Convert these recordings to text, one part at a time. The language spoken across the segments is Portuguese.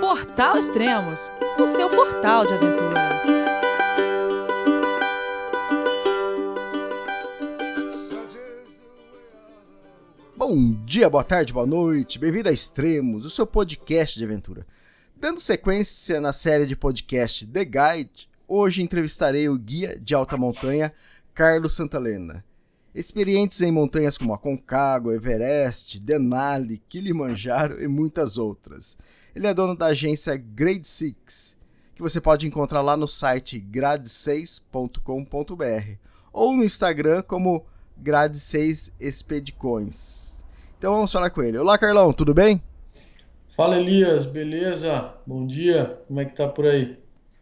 Portal Extremos, o seu portal de aventura. Bom dia, boa tarde, boa noite, bem-vindo a Extremos, o seu podcast de aventura. Dando sequência na série de podcast The Guide, hoje entrevistarei o guia de alta montanha Carlos Santalena. Experientes em montanhas como Aconcagua, Everest, Denali, Kilimanjaro e muitas outras. Ele é dono da agência Grade 6, que você pode encontrar lá no site grade6.com.br ou no Instagram como Grade6 Expedicões. Então vamos falar com ele. Olá, Carlão, tudo bem? Fala, Elias, beleza? Bom dia, como é que tá por aí?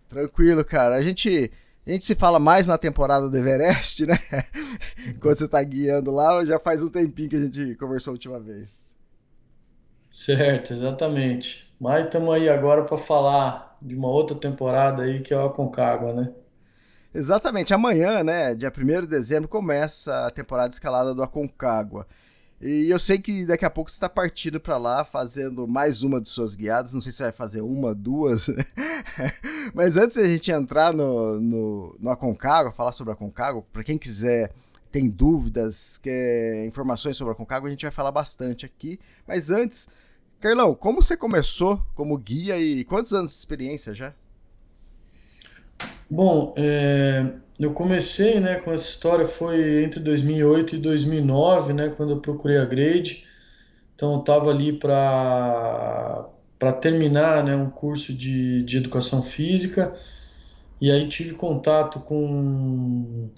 Tranquilo, cara. A gente a gente se fala mais na temporada do Everest, né? Enquanto você tá guiando lá, já faz um tempinho que a gente conversou a última vez. Certo, exatamente. Mas estamos aí agora para falar de uma outra temporada aí que é o Aconcagua, né? Exatamente. Amanhã, né, dia 1 de dezembro, começa a temporada escalada do Aconcagua. E eu sei que daqui a pouco você está partindo para lá fazendo mais uma de suas guiadas. Não sei se vai fazer uma, duas. Né? Mas antes de a gente entrar no, no, no Aconcagua, falar sobre a Aconcagua, para quem quiser, tem dúvidas, quer informações sobre a Aconcagua, a gente vai falar bastante aqui. Mas antes, Carlão, como você começou como guia e quantos anos de experiência já? Bom, é, eu comecei né, com essa história foi entre 2008 e 2009, né, quando eu procurei a grade. Então eu estava ali para terminar né, um curso de, de educação física e aí tive contato com,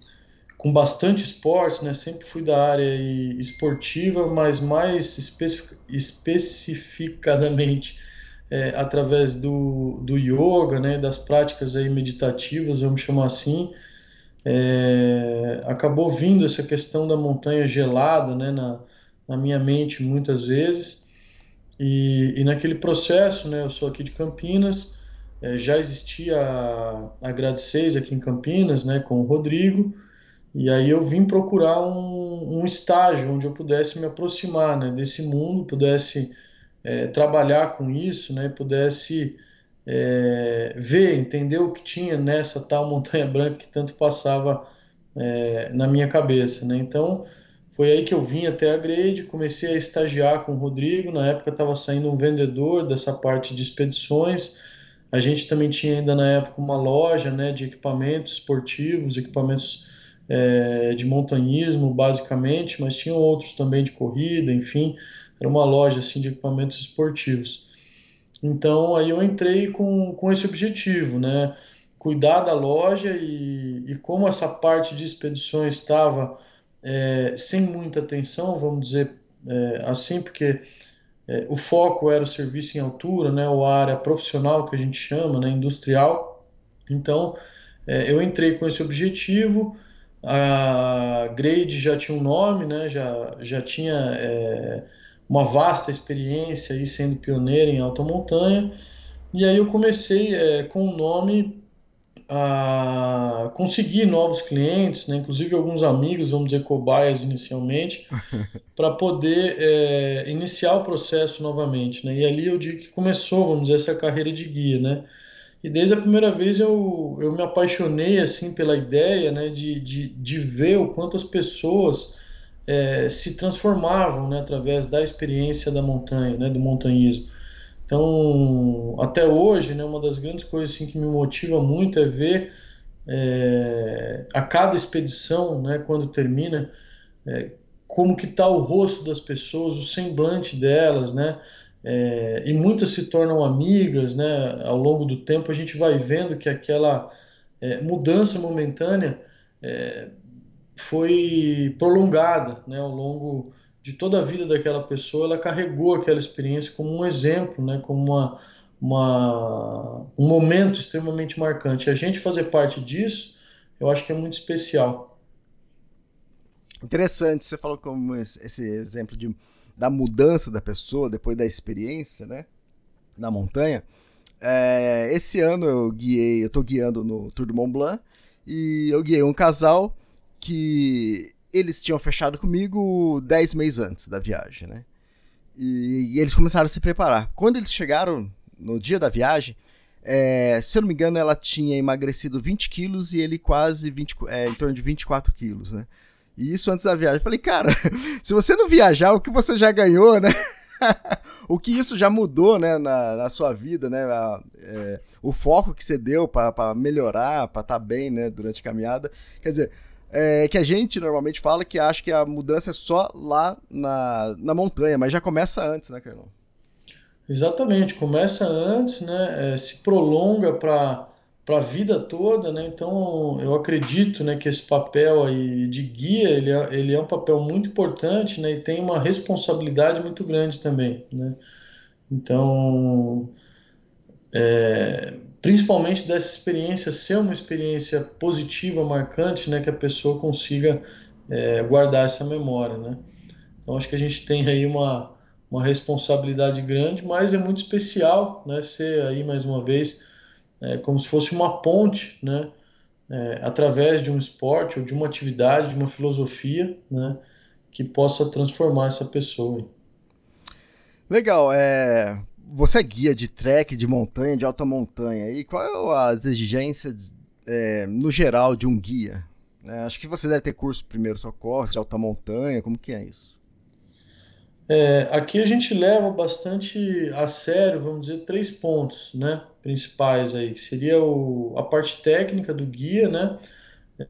com bastante esporte, né? sempre fui da área esportiva, mas mais especific, especificadamente é, através do, do yoga, né, das práticas aí meditativas, vamos chamar assim, é, acabou vindo essa questão da montanha gelada né, na, na minha mente muitas vezes. E, e naquele processo, né, eu sou aqui de Campinas, é, já existia a, a Grade 6 aqui em Campinas, né, com o Rodrigo, e aí eu vim procurar um, um estágio onde eu pudesse me aproximar né, desse mundo, pudesse é, trabalhar com isso, né, pudesse é, ver, entender o que tinha nessa tal montanha branca que tanto passava é, na minha cabeça, né? Então foi aí que eu vim até a Grade, comecei a estagiar com o Rodrigo. Na época estava saindo um vendedor dessa parte de expedições. A gente também tinha ainda na época uma loja, né, de equipamentos esportivos, equipamentos é, de montanhismo, basicamente, mas tinham outros também de corrida, enfim, era uma loja assim de equipamentos esportivos. Então aí eu entrei com, com esse objetivo, né? Cuidar da loja e, e como essa parte de expedições estava é, sem muita atenção, vamos dizer é, assim, porque é, o foco era o serviço em altura, né? A área profissional que a gente chama, né? Industrial. Então é, eu entrei com esse objetivo. A Grade já tinha um nome, né? Já, já tinha é, uma vasta experiência aí sendo pioneira em alta montanha. E aí eu comecei é, com o nome a conseguir novos clientes, né? inclusive alguns amigos, vamos dizer cobaias inicialmente, para poder é, iniciar o processo novamente. Né? E ali eu digo que começou, vamos dizer, essa carreira de guia. Né? E desde a primeira vez eu, eu me apaixonei assim pela ideia né, de, de, de ver o quanto as pessoas é, se transformavam né, através da experiência da montanha, né, do montanhismo. Então, até hoje, né, uma das grandes coisas assim, que me motiva muito é ver é, a cada expedição, né, quando termina, é, como que está o rosto das pessoas, o semblante delas, né, é, e muitas se tornam amigas, né, ao longo do tempo a gente vai vendo que aquela é, mudança momentânea é, foi prolongada né, ao longo de toda a vida daquela pessoa, ela carregou aquela experiência como um exemplo, né, como uma, uma, um momento extremamente marcante. A gente fazer parte disso, eu acho que é muito especial. Interessante, você falou como esse exemplo de, da mudança da pessoa depois da experiência, né, na montanha. É, esse ano eu guiei, eu tô guiando no Tour de Mont Blanc e eu guiei um casal que eles tinham fechado comigo 10 meses antes da viagem, né? E, e, eles começaram a se preparar. Quando eles chegaram no dia da viagem, é, se eu não me engano, ela tinha emagrecido 20 quilos e ele quase 20, é, em torno de 24 quilos, né? E isso antes da viagem. Eu falei, cara, se você não viajar, o que você já ganhou, né? o que isso já mudou, né, na, na sua vida, né? A, é, o foco que você deu para melhorar, para estar tá bem, né, durante a caminhada. Quer dizer, é, que a gente normalmente fala que acha que a mudança é só lá na, na montanha, mas já começa antes, né, Carlão? Exatamente, começa antes, né? É, se prolonga para a vida toda, né? Então eu acredito, né, que esse papel aí de guia ele é, ele é um papel muito importante, né? E tem uma responsabilidade muito grande também, né? Então, é, principalmente dessa experiência ser uma experiência positiva, marcante, né? Que a pessoa consiga é, guardar essa memória, né? Então acho que a gente tem aí uma uma responsabilidade grande, mas é muito especial, né? Ser aí mais uma vez é, como se fosse uma ponte, né? É, através de um esporte ou de uma atividade, de uma filosofia, né? Que possa transformar essa pessoa. Legal, é... Você é guia de trek, de montanha, de alta montanha, e qual é as exigências é, no geral de um guia? É, acho que você deve ter curso primeiro socorro, de alta montanha, como que é isso? É, aqui a gente leva bastante a sério, vamos dizer, três pontos né, principais aí, seria o, a parte técnica do guia, né,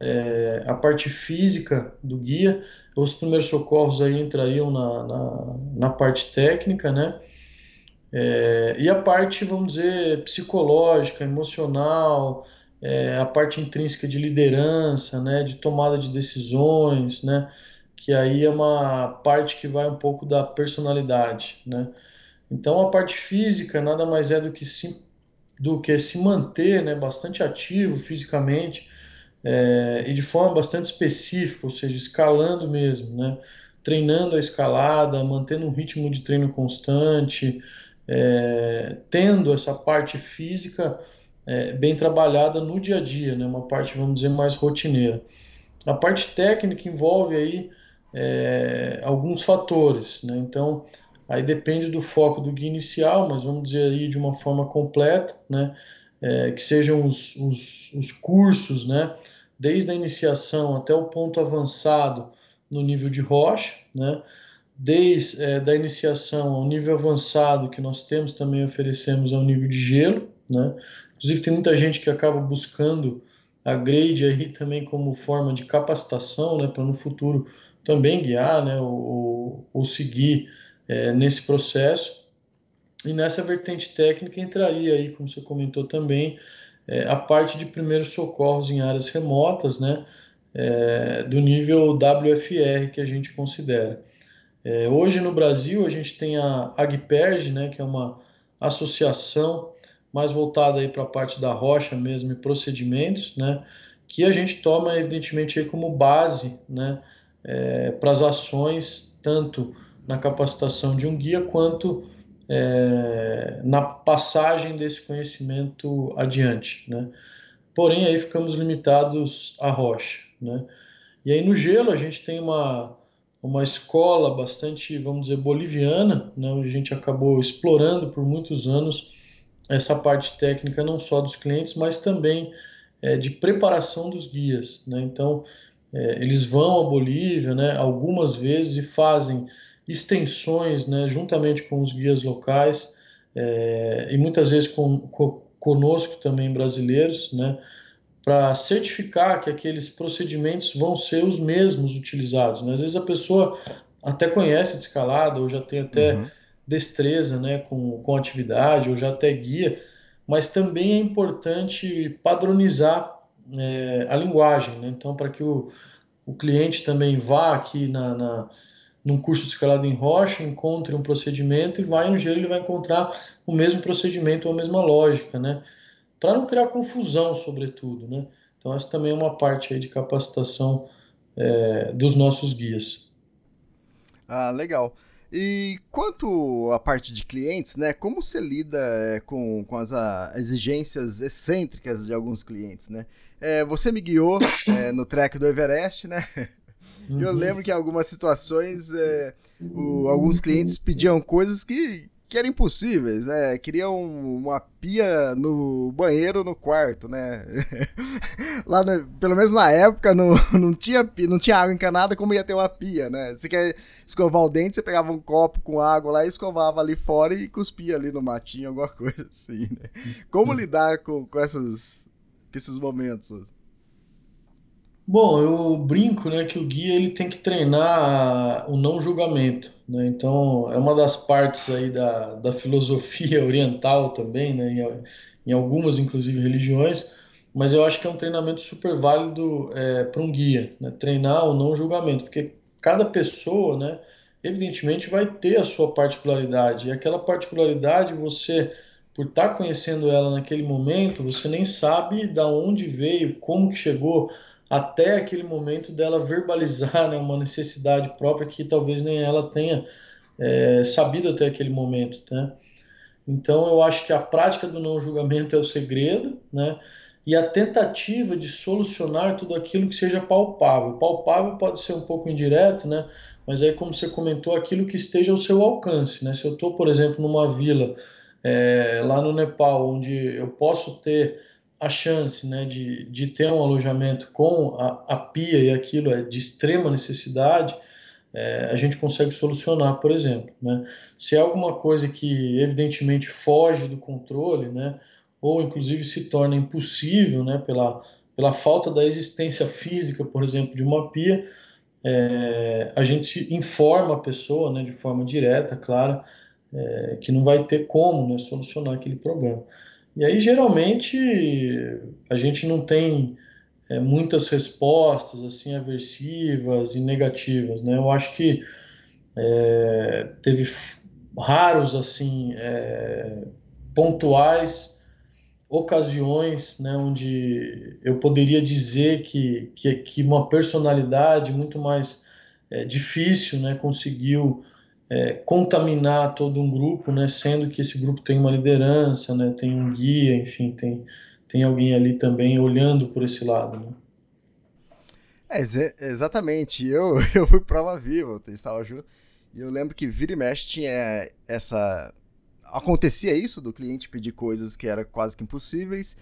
é, a parte física do guia, os primeiros socorros aí entrariam na, na, na parte técnica, né, é, e a parte, vamos dizer, psicológica, emocional, é, a parte intrínseca de liderança, né, de tomada de decisões, né, que aí é uma parte que vai um pouco da personalidade, né? Então a parte física nada mais é do que se, do que se manter, né, bastante ativo fisicamente é, e de forma bastante específica, ou seja, escalando mesmo, né? Treinando a escalada, mantendo um ritmo de treino constante, é, tendo essa parte física é, bem trabalhada no dia a dia, né? Uma parte, vamos dizer, mais rotineira. A parte técnica envolve aí é, alguns fatores. Né? Então, aí depende do foco do guia inicial, mas vamos dizer aí de uma forma completa, né? É, que sejam os, os, os, cursos, né? desde a iniciação até o ponto avançado no nível de rocha, né? Desde é, da iniciação ao nível avançado que nós temos também oferecemos ao nível de gelo, né? inclusive tem muita gente que acaba buscando a grade aí também como forma de capacitação, né, para no futuro também guiar, né, ou, ou seguir é, nesse processo. E nessa vertente técnica entraria aí, como você comentou também, é, a parte de primeiros socorros em áreas remotas, né, é, do nível WFR que a gente considera. É, hoje no Brasil a gente tem a AGPERG, né, que é uma associação mais voltada para a parte da rocha mesmo e procedimentos, né, que a gente toma evidentemente aí como base, né, é, para as ações, tanto na capacitação de um guia quanto é, na passagem desse conhecimento adiante. Né? Porém, aí ficamos limitados à rocha. Né? E aí no gelo a gente tem uma, uma escola bastante, vamos dizer, boliviana, né? a gente acabou explorando por muitos anos essa parte técnica não só dos clientes, mas também é, de preparação dos guias. Né? Então, é, eles vão à Bolívia, né, algumas vezes e fazem extensões, né, juntamente com os guias locais é, e muitas vezes com, com, conosco também brasileiros, né, para certificar que aqueles procedimentos vão ser os mesmos utilizados. Né? Às vezes a pessoa até conhece de escalada ou já tem até uhum. destreza, né, com, com atividade ou já até guia, mas também é importante padronizar é, a linguagem. Né? Então, para que o, o cliente também vá aqui na, na, num curso de escalada em rocha, encontre um procedimento e vai no gelo ele vai encontrar o mesmo procedimento ou a mesma lógica, né? Para não criar confusão, sobretudo, né? Então, essa também é uma parte aí de capacitação é, dos nossos guias. Ah, legal. E quanto à parte de clientes, né? Como você lida é, com, com as a, exigências excêntricas de alguns clientes, né? É, você me guiou é, no trek do Everest, né? Uhum. Eu lembro que em algumas situações é, o, alguns clientes pediam coisas que, que eram impossíveis, né? Queriam uma pia no banheiro no quarto, né? Lá, no, pelo menos na época, não, não, tinha, não tinha água encanada, como ia ter uma pia, né? Você quer escovar o dente, você pegava um copo com água lá e escovava ali fora e cuspia ali no matinho, alguma coisa assim, né? Como lidar com, com, essas, com esses momentos? Bom, eu brinco, né, que o guia ele tem que treinar o não julgamento, né? Então é uma das partes aí da, da filosofia oriental também, né, em, em algumas inclusive religiões, mas eu acho que é um treinamento super válido é, para um guia, né? Treinar o não julgamento, porque cada pessoa, né, evidentemente vai ter a sua particularidade e aquela particularidade você por estar tá conhecendo ela naquele momento, você nem sabe da onde veio, como que chegou até aquele momento dela verbalizar né, uma necessidade própria que talvez nem ela tenha é, sabido até aquele momento. Né? Então eu acho que a prática do não julgamento é o segredo, né? E a tentativa de solucionar tudo aquilo que seja palpável. Palpável pode ser um pouco indireto, né? Mas aí, como você comentou, aquilo que esteja ao seu alcance, né? Se eu estou, por exemplo, numa vila é, lá no Nepal, onde eu posso ter a chance né, de, de ter um alojamento com a, a pia e aquilo é de extrema necessidade, é, a gente consegue solucionar, por exemplo. Né? Se é alguma coisa que evidentemente foge do controle, né, ou inclusive se torna impossível né, pela, pela falta da existência física, por exemplo, de uma pia, é, a gente informa a pessoa né, de forma direta, clara, é, que não vai ter como né, solucionar aquele problema. E aí, geralmente, a gente não tem é, muitas respostas assim aversivas e negativas, né? Eu acho que é, teve raros assim é, pontuais ocasiões né, onde eu poderia dizer que, que, que uma personalidade muito mais é, difícil né, conseguiu é, contaminar todo um grupo, né, sendo que esse grupo tem uma liderança, né, tem um guia, enfim, tem, tem alguém ali também olhando por esse lado. Né. É, exatamente. Eu, eu fui prova viva, eu estava junto. E eu lembro que vira e mexe tinha essa. Acontecia isso do cliente pedir coisas que eram quase que impossíveis.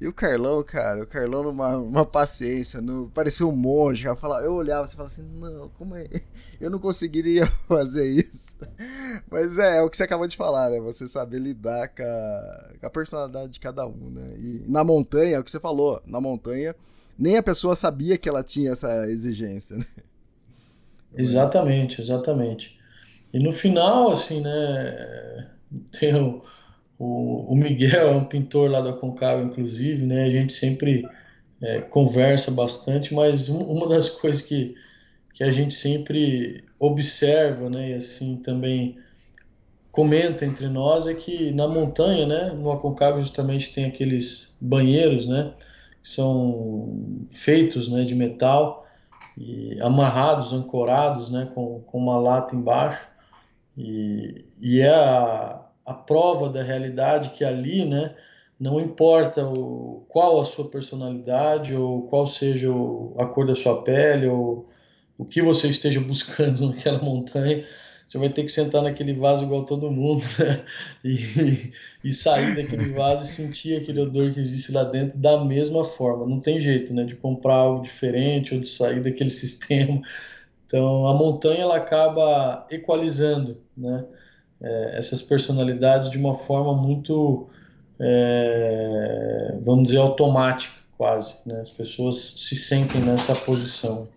E o Carlão, cara, o Carlão numa uma paciência, no, parecia um monge. Eu, falava, eu olhava e falava assim, não, como é? Eu não conseguiria fazer isso. Mas é, é o que você acabou de falar, né? Você saber lidar com a, com a personalidade de cada um, né? E na montanha, é o que você falou, na montanha, nem a pessoa sabia que ela tinha essa exigência, né? Exatamente, exatamente. E no final, assim, né? Tem o o, o Miguel é um pintor lá do Aconcagua, inclusive, né? A gente sempre é, conversa bastante, mas um, uma das coisas que, que a gente sempre observa, né? E assim também comenta entre nós é que na montanha, né? No Aconcagua justamente tem aqueles banheiros, né? Que são feitos, né? De metal e amarrados, ancorados, né? Com, com uma lata embaixo e, e é a a prova da realidade que ali, né, não importa o, qual a sua personalidade ou qual seja o, a cor da sua pele ou o que você esteja buscando naquela montanha, você vai ter que sentar naquele vaso igual todo mundo né? e, e sair daquele vaso e sentir aquele odor que existe lá dentro da mesma forma. Não tem jeito, né, de comprar algo diferente ou de sair daquele sistema. Então, a montanha ela acaba equalizando, né? É, essas personalidades de uma forma muito, é, vamos dizer, automática, quase. Né? As pessoas se sentem nessa posição.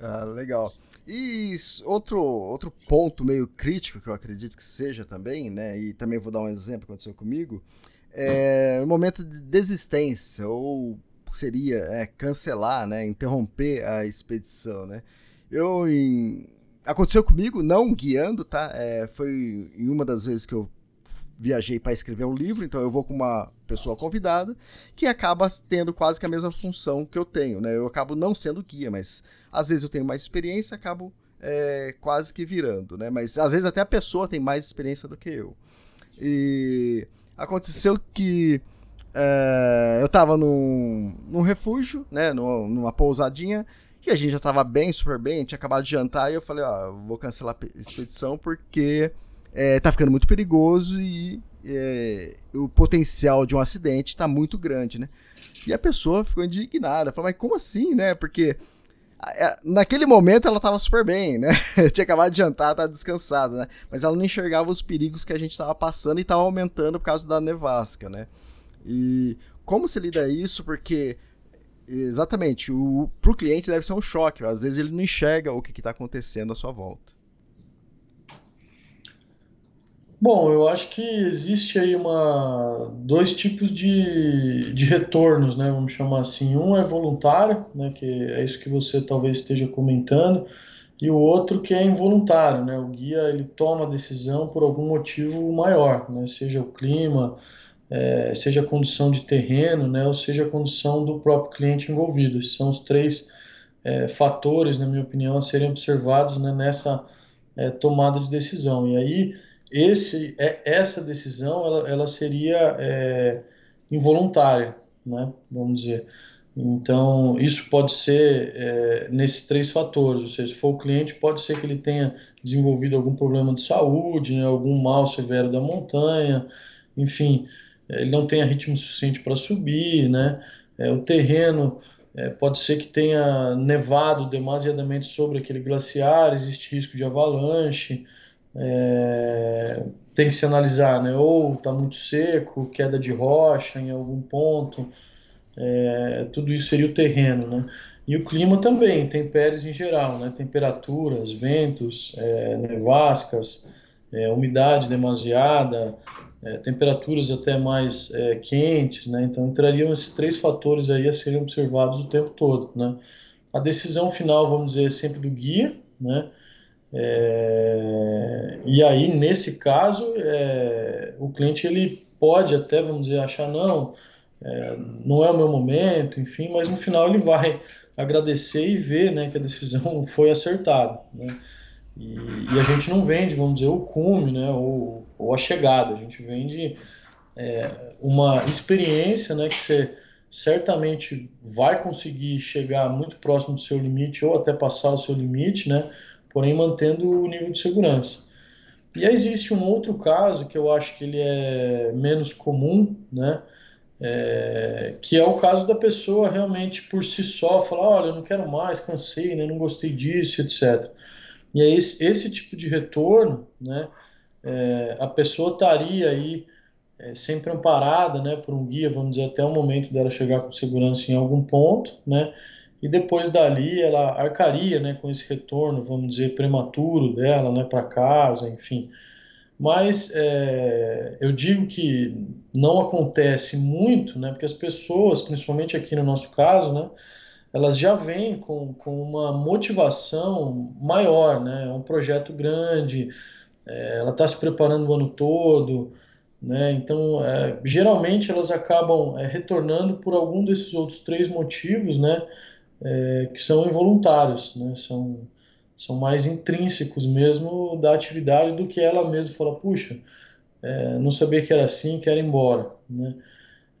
Ah, legal. E outro, outro ponto meio crítico que eu acredito que seja também, né? E também vou dar um exemplo que aconteceu comigo, é o momento de desistência, ou seria é, cancelar, né? Interromper a expedição, né? Eu, em, aconteceu comigo, não guiando, tá? É, foi em uma das vezes que eu viajei para escrever um livro, então eu vou com uma pessoa convidada que acaba tendo quase que a mesma função que eu tenho, né? Eu acabo não sendo guia, mas às vezes eu tenho mais experiência, acabo é, quase que virando, né? Mas às vezes até a pessoa tem mais experiência do que eu. E aconteceu que é, eu estava num, num refúgio, né? Numa, numa pousadinha que a gente já tava bem, super bem, tinha acabado de jantar, e eu falei, ó, vou cancelar a expedição porque é, tá ficando muito perigoso e é, o potencial de um acidente está muito grande, né? E a pessoa ficou indignada, falou, mas como assim, né? Porque naquele momento ela estava super bem, né? Tinha acabado de jantar, estava descansada, né? Mas ela não enxergava os perigos que a gente estava passando e estava aumentando por causa da nevasca, né? E como se lida isso? Porque exatamente, o pro cliente deve ser um choque, às vezes ele não enxerga o que está acontecendo à sua volta. Bom, eu acho que existe aí uma, dois tipos de, de retornos, né? Vamos chamar assim. Um é voluntário, né? Que é isso que você talvez esteja comentando, e o outro que é involuntário, né? O guia ele toma a decisão por algum motivo maior, né? Seja o clima, é, seja a condição de terreno, né? Ou seja a condição do próprio cliente envolvido. Esses são os três é, fatores, na minha opinião, a serem observados né? nessa é, tomada de decisão. E aí esse, é, essa decisão ela, ela seria é, involuntária, né? Vamos dizer. Então, isso pode ser é, nesses três fatores, ou seja, se for o cliente, pode ser que ele tenha desenvolvido algum problema de saúde, né, algum mal severo da montanha, enfim, ele não tenha ritmo suficiente para subir, né, é, o terreno é, pode ser que tenha nevado demasiadamente sobre aquele glaciar, existe risco de avalanche, é, tem que se analisar, né? Ou está muito seco, queda de rocha em algum ponto, é, tudo isso seria o terreno, né? E o clima também, intempéries em geral, né? Temperaturas, ventos, é, nevascas, é, umidade demasiada, é, temperaturas até mais é, quentes, né? Então entrariam esses três fatores aí a serem observados o tempo todo, né? A decisão final, vamos dizer, é sempre do guia, né? É, e aí, nesse caso, é, o cliente ele pode até, vamos dizer, achar, não, é, não é o meu momento, enfim, mas no final ele vai agradecer e ver né, que a decisão foi acertada. Né? E, e, a gente não vende, vamos dizer, o cume né, ou, ou a chegada, a gente vende é, uma experiência né, que você certamente vai conseguir chegar muito próximo do seu limite ou até passar o seu limite, né? porém mantendo o nível de segurança. E existe um outro caso que eu acho que ele é menos comum, né? É, que é o caso da pessoa realmente por si só falar, olha, eu não quero mais, cansei, né, não gostei disso, etc. E aí esse, esse tipo de retorno, né, é, a pessoa estaria aí é, sempre amparada, né, por um guia, vamos dizer, até o momento dela chegar com segurança em algum ponto, né, e depois dali ela arcaria né, com esse retorno, vamos dizer, prematuro dela né, para casa, enfim. Mas é, eu digo que não acontece muito, né, porque as pessoas, principalmente aqui no nosso caso, né, elas já vêm com, com uma motivação maior, né, é um projeto grande, é, ela está se preparando o ano todo, né, então é, geralmente elas acabam é, retornando por algum desses outros três motivos, né, é, que são involuntários, né? são, são mais intrínsecos mesmo da atividade do que ela mesma fala, puxa, é, não sabia que era assim, quero ir embora. Né?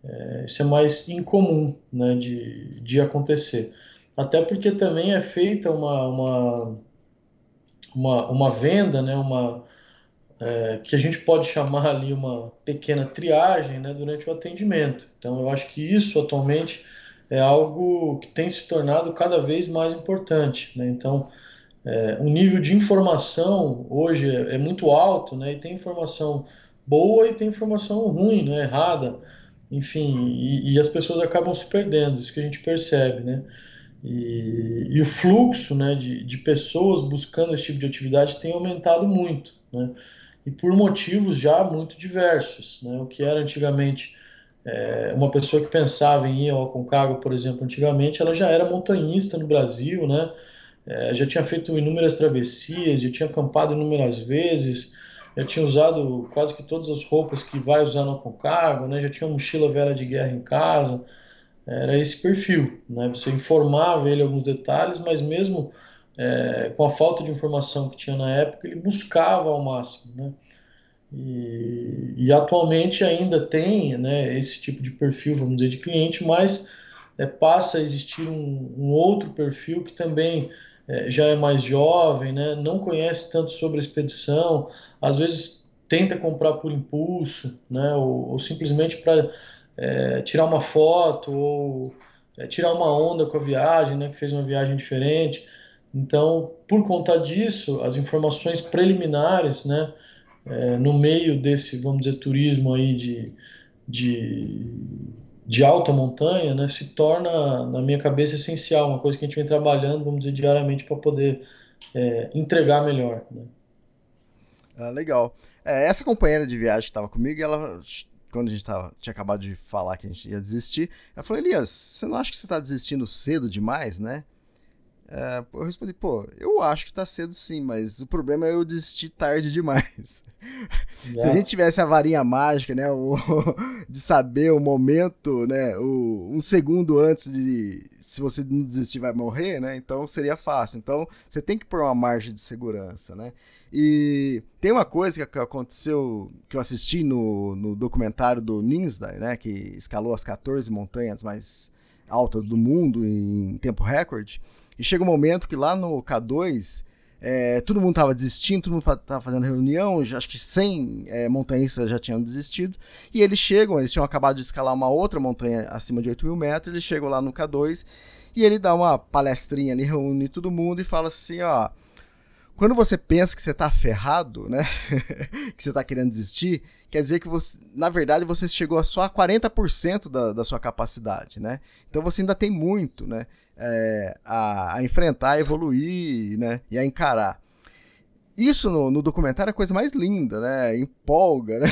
É, isso é mais incomum né, de, de acontecer. Até porque também é feita uma, uma, uma, uma venda, né, uma, é, que a gente pode chamar ali uma pequena triagem né, durante o atendimento. Então eu acho que isso atualmente é algo que tem se tornado cada vez mais importante. Né? Então, é, o nível de informação hoje é, é, muito alto, né? e tem informação boa e tem informação ruim, né? errada, enfim, e, e as pessoas acabam se perdendo, isso que a gente percebe. Né? E, e o fluxo né, de, de pessoas buscando esse tipo de atividade tem aumentado muito, né? e por motivos já muito diversos. Né? O que era antigamente é, uma pessoa que pensava em ir ao Aconcagua, por exemplo, antigamente, ela já era montanhista no Brasil, né? É, já tinha feito inúmeras travessias, já tinha acampado inúmeras vezes, já tinha usado quase que todas as roupas que vai usar no Aconcagua, né? Já tinha uma mochila velha de guerra em casa. Era esse perfil, né? Você informava ele alguns detalhes, mas mesmo é, com a falta de informação que tinha na época, ele buscava ao máximo, né? E, e, atualmente ainda tem né, esse tipo de perfil, vamos dizer, de cliente, mas é, passa a existir um, um, outro perfil que também é, já é mais jovem, né, não conhece tanto sobre a expedição, às vezes tenta comprar por impulso, né? ou, ou simplesmente para é, tirar uma foto ou é, tirar uma onda com a viagem, né? que fez uma viagem diferente. Então, por conta disso, as informações preliminares, né? É, no meio desse, vamos dizer, turismo aí de, de, de alta montanha, né, se torna, na minha cabeça, essencial, uma coisa que a gente vem trabalhando, vamos dizer, diariamente para poder é, entregar melhor. Né? Ah, legal. É, essa companheira de viagem que estava comigo, ela, quando a gente tava, tinha acabado de falar que a gente ia desistir, ela falou: Elias, você não acha que você está desistindo cedo demais, né? É, eu respondi, pô, eu acho que tá cedo sim, mas o problema é eu desistir tarde demais. É. Se a gente tivesse a varinha mágica, né, o, de saber o momento, né, o, um segundo antes de se você não desistir vai morrer, né, então seria fácil. Então você tem que pôr uma margem de segurança, né. E tem uma coisa que aconteceu, que eu assisti no, no documentário do Ninsdale, né, que escalou as 14 montanhas mais altas do mundo em tempo recorde, e chega um momento que lá no K2, é, todo mundo estava desistindo, todo mundo estava fazendo reunião, já, acho que 100 é, montanhistas já tinham desistido. E eles chegam, eles tinham acabado de escalar uma outra montanha acima de 8 mil metros, eles chegam lá no K2 e ele dá uma palestrinha ali, reúne todo mundo e fala assim: ó. Quando você pensa que você está ferrado, né? que você está querendo desistir, quer dizer que você, na verdade, você chegou a só a 40% da, da sua capacidade, né? Então você ainda tem muito, né? é, a, a, enfrentar, a evoluir né, e a encarar. Isso no, no, documentário é a coisa mais linda, né? Empolga, né?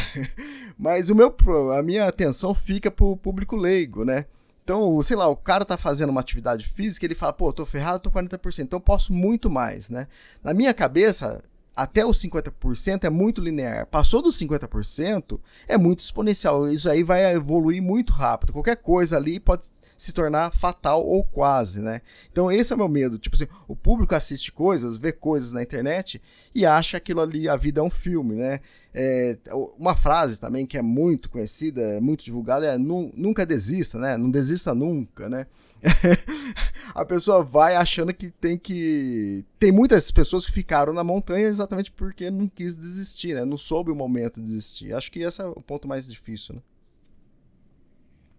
Mas o meu, a minha atenção fica pro público leigo, né? Então, sei lá, o cara tá fazendo uma atividade física, ele fala, pô, tô ferrado, tô 40%, então eu posso muito mais, né? Na minha cabeça, até os 50% é muito linear. Passou dos 50%, é muito exponencial. Isso aí vai evoluir muito rápido. Qualquer coisa ali pode se tornar fatal ou quase, né? Então esse é o meu medo. Tipo assim, o público assiste coisas, vê coisas na internet e acha aquilo ali, a vida é um filme, né? É, uma frase também que é muito conhecida, muito divulgada é nunca desista, né? Não desista nunca, né? a pessoa vai achando que tem que. Tem muitas pessoas que ficaram na montanha exatamente porque não quis desistir, né? Não soube o momento de desistir. Acho que esse é o ponto mais difícil, né?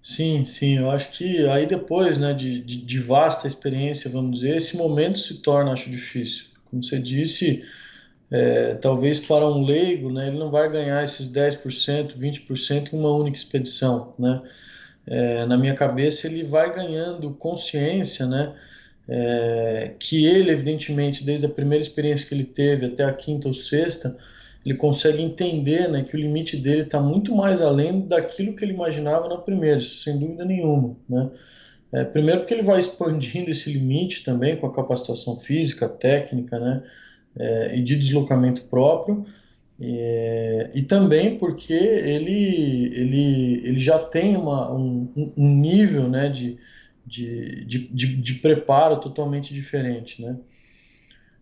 Sim, sim, eu acho que aí depois, né, de, de, de, vasta experiência, vamos dizer, esse momento se torna, acho difícil. Como você disse, é, talvez para um leigo, né, ele não vai ganhar esses 10%, 20% em uma única expedição, né. É, na minha cabeça, ele vai ganhando consciência, né, é, que ele, evidentemente, desde a primeira experiência que ele teve até a quinta ou sexta, ele consegue entender né, que o limite dele está muito mais além daquilo que ele imaginava na primeira, sem dúvida nenhuma. Né? É, primeiro porque ele vai expandindo esse limite também com a capacitação física, técnica né, é, e de deslocamento próprio, é, e também porque ele, ele, ele já tem uma, um, um nível né, de, de, de, de, de preparo totalmente diferente. Né?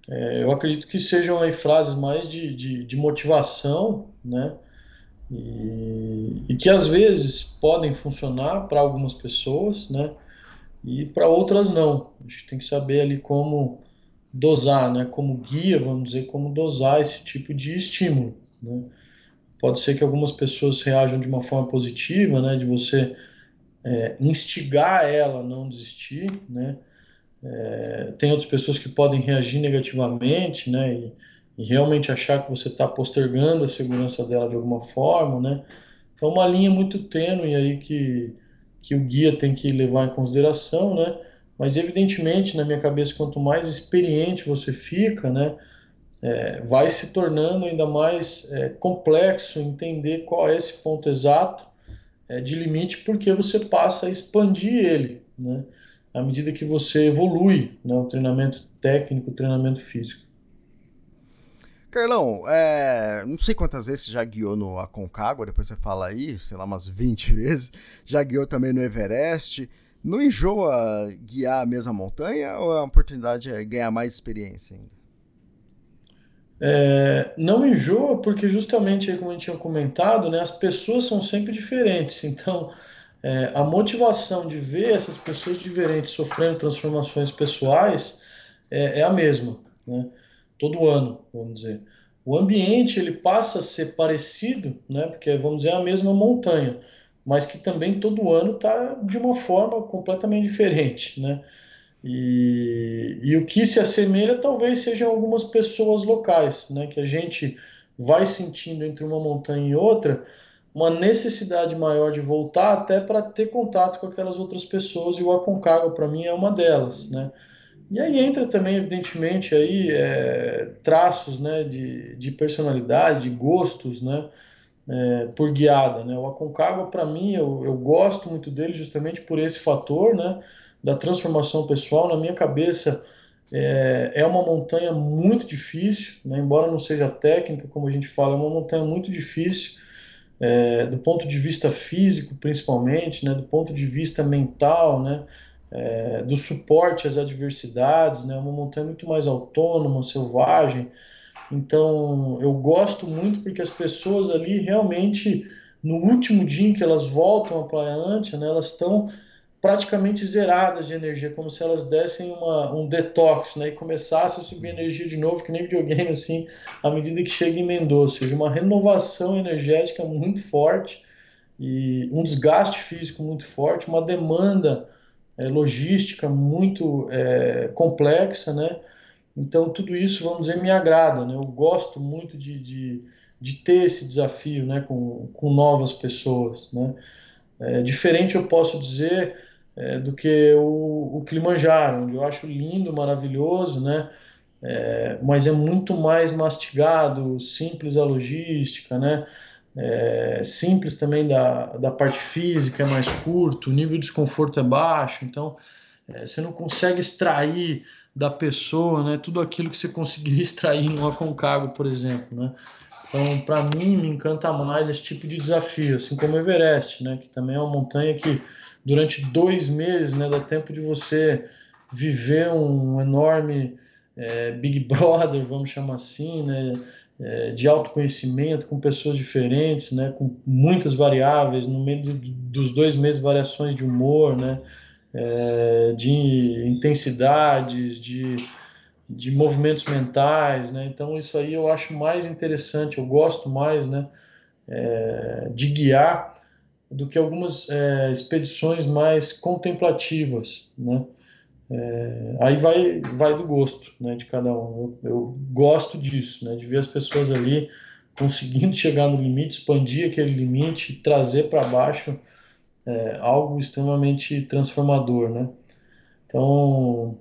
É, eu acredito que sejam aí frases mais de, de, de motivação, né? E, e, que às vezes podem funcionar para algumas pessoas, né? E para outras não. A gente tem que saber ali como dosar, né? Como guia, vamos dizer, como dosar esse tipo de estímulo, né? Pode ser que algumas pessoas reajam de uma forma positiva, né? De você é, instigar ela a não desistir, né? É, tem outras pessoas que podem reagir negativamente, né? E, e realmente achar que você está postergando a segurança dela de alguma forma, né? Então, uma linha muito tênue aí que, que o guia tem que levar em consideração, né? Mas, evidentemente, na minha cabeça, quanto mais experiente você fica, né? É, vai se tornando ainda mais é, complexo entender qual é esse ponto exato é, de limite, porque você passa a expandir ele, né? À medida que você evolui né, o treinamento técnico, o treinamento físico. Carlão, é, não sei quantas vezes você já guiou no Aconcagua, depois você fala aí, sei lá, umas 20 vezes. Já guiou também no Everest. Não enjoa guiar a mesma montanha ou a oportunidade é ganhar mais experiência ainda? É, não enjoa porque justamente, como a gente tinha comentado, né, as pessoas são sempre diferentes. Então, é, a motivação de ver essas pessoas diferentes sofrendo transformações pessoais é, é a mesma, né? todo ano, vamos dizer. o ambiente ele passa a ser parecido, né? Porque vamos dizer a mesma montanha, mas que também todo ano está de uma forma completamente diferente, né? E, e o que se assemelha talvez sejam algumas pessoas locais, né? Que a gente vai sentindo entre uma montanha e outra uma necessidade maior de voltar até para ter contato com aquelas outras pessoas e o Aconcagua para mim é uma delas, né? E aí entra também, evidentemente, aí, é, traços né, de, de personalidade, de gostos, né, é, por guiada. Né? O Aconcagua, para mim, eu, eu gosto muito dele justamente por esse fator né, da transformação pessoal. Na minha cabeça, é, é uma montanha muito difícil, né, embora não seja técnica, como a gente fala, é uma montanha muito difícil. É, do ponto de vista físico, principalmente, né, do ponto de vista mental, né, é, do suporte às adversidades, né? Uma montanha muito mais autônoma, selvagem. Então, eu gosto muito porque as pessoas ali realmente, no último dia em que elas voltam à Praia Antia, né, elas estão praticamente zeradas de energia, como se elas dessem uma, um detox, né, e começassem a subir energia de novo, que nem videogame, assim, à medida que chega em Mendoza, ou seja, uma renovação energética muito forte e um desgaste físico muito forte, uma demanda é, logística muito é, complexa, né? Então tudo isso, vamos dizer, me agrada, né? Eu gosto muito de, de, de ter esse desafio, né? Com, com novas pessoas, né? É, diferente eu posso dizer é, do que o, o Kilimanjaro, onde eu acho lindo, maravilhoso, né? É, mas é muito mais mastigado, simples a logística, né? é, simples também da, da parte física é mais curto, o nível de desconforto é baixo, então é, você não consegue extrair da pessoa né, tudo aquilo que você conseguiria extrair no Aconcagua, por exemplo. Né? Então, para mim, me encanta mais esse tipo de desafio, assim como o Everest, né, que também é uma montanha que durante dois meses né, dá tempo de você viver um enorme é, Big Brother, vamos chamar assim, né, é, de autoconhecimento com pessoas diferentes, né, com muitas variáveis, no meio do, dos dois meses variações de humor, né, é, de intensidades, de, de movimentos mentais, né, então isso aí eu acho mais interessante, eu gosto mais, né, é, de guiar do que algumas é, expedições mais contemplativas, né, é, aí vai, vai do gosto né, de cada um. Eu, eu, gosto disso, né, de ver as pessoas ali conseguindo chegar no limite, expandir aquele limite trazer para baixo é, algo extremamente transformador. Né? Então,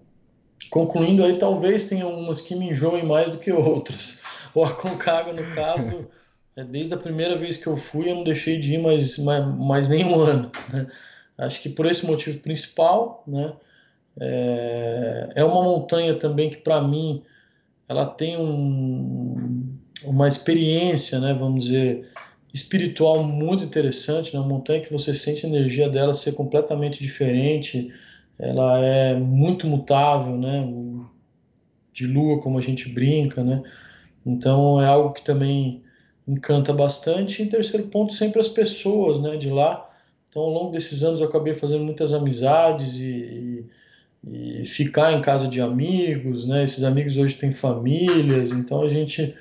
concluindo aí, talvez tenha umas que me enjoem mais do que outras. O Aconcagua, no caso, desde a primeira vez que eu fui, eu não deixei de ir mais, mais, mais nenhum ano. Né? Acho que por esse motivo principal, né? É, é uma montanha também que, para mim, ela tem um, uma experiência, né, vamos dizer, espiritual muito interessante. Né? Uma montanha que você sente a energia dela ser completamente diferente. Ela é muito mutável, né? de lua, como a gente brinca. Né? Então, é algo que também encanta bastante. E em terceiro ponto, sempre as pessoas né, de lá. Então, ao longo desses anos, eu acabei fazendo muitas amizades e, e e ficar em casa de amigos, né? Esses amigos hoje têm famílias, então a gente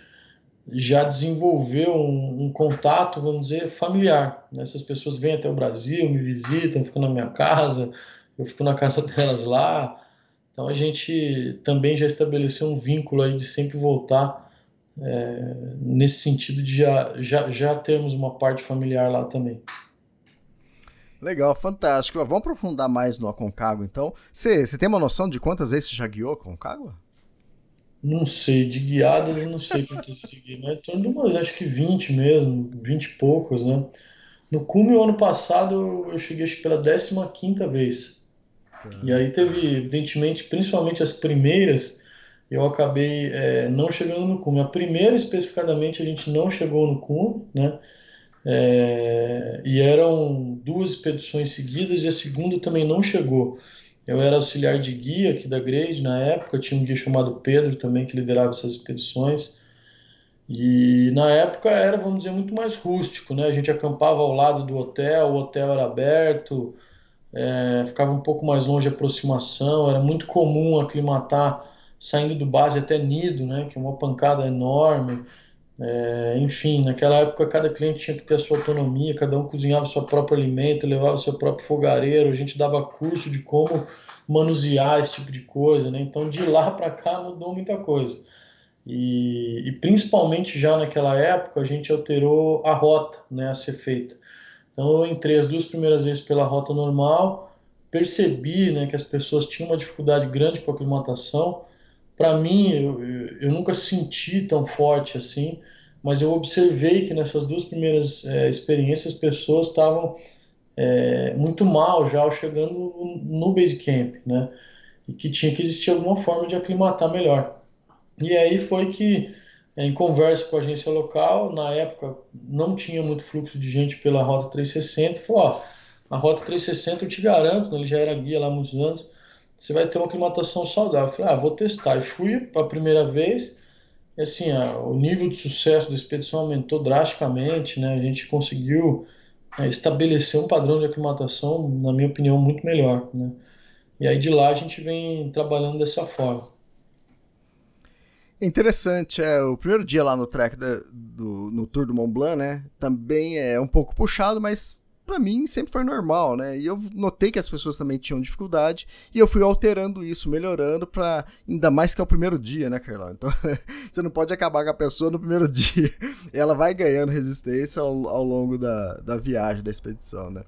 já desenvolveu um, um contato, vamos dizer, familiar. Né? Essas pessoas vêm até o Brasil, me visitam, ficam na minha casa, eu fico na casa delas lá. Então a gente também já estabeleceu um vínculo aí de sempre voltar é, nesse sentido de já, já, já termos uma parte familiar lá também. Legal, fantástico. Vamos aprofundar mais no Aconcagua, então. Você tem uma noção de quantas vezes você já guiou Aconcagua? Não sei, de guiadas eu não sei quantas segui, mas em torno de umas, acho que 20 mesmo, 20 e poucos, né? No cume, o ano passado, eu cheguei acho pela 15 vez. Tá. E aí teve, evidentemente, principalmente as primeiras, eu acabei é, não chegando no cume. A primeira, especificadamente, a gente não chegou no cume, né? É, e eram duas expedições seguidas e a segunda também não chegou. Eu era auxiliar de guia aqui da Grade na época, tinha um guia chamado Pedro também que liderava essas expedições. E na época era, vamos dizer, muito mais rústico, né? A gente acampava ao lado do hotel, o hotel era aberto, é, ficava um pouco mais longe a aproximação, era muito comum aclimatar saindo do base até Nido, né? Que é uma pancada enorme. É, enfim, naquela época cada cliente tinha que ter a sua autonomia, cada um cozinhava o seu próprio alimento, levava o seu próprio fogareiro, a gente dava curso de como manusear esse tipo de coisa, né? Então de lá para cá mudou muita coisa. E, e, principalmente já naquela época a gente alterou a rota né, a ser feita. Então eu entrei as duas primeiras vezes pela rota normal, percebi né, que as pessoas tinham uma dificuldade grande com a aclimatação. Para mim, eu, eu nunca senti tão forte assim, mas eu observei que nessas duas primeiras é, experiências as pessoas estavam é, muito mal já chegando no base camp, né? E que tinha que existir alguma forma de aclimatar melhor. E aí foi que, é, em conversa com a agência local, na época não tinha muito fluxo de gente pela Rota 360, falou, ó, a Rota 360 eu te garanto, né, ele já era guia lá há muitos anos, você vai ter uma aclimatação saudável. Eu falei, ah, vou testar. E fui para a primeira vez, e assim, a, o nível de sucesso da expedição aumentou drasticamente, né, a gente conseguiu é, estabelecer um padrão de aclimatação, na minha opinião, muito melhor, né. E aí de lá a gente vem trabalhando dessa forma. Interessante, é o primeiro dia lá no track da, do, no Tour do Mont Blanc, né? Também é um pouco puxado, mas para mim sempre foi normal, né? E eu notei que as pessoas também tinham dificuldade e eu fui alterando isso, melhorando para ainda mais que é o primeiro dia, né, Carlão? Então você não pode acabar com a pessoa no primeiro dia. Ela vai ganhando resistência ao, ao longo da, da viagem, da expedição, né?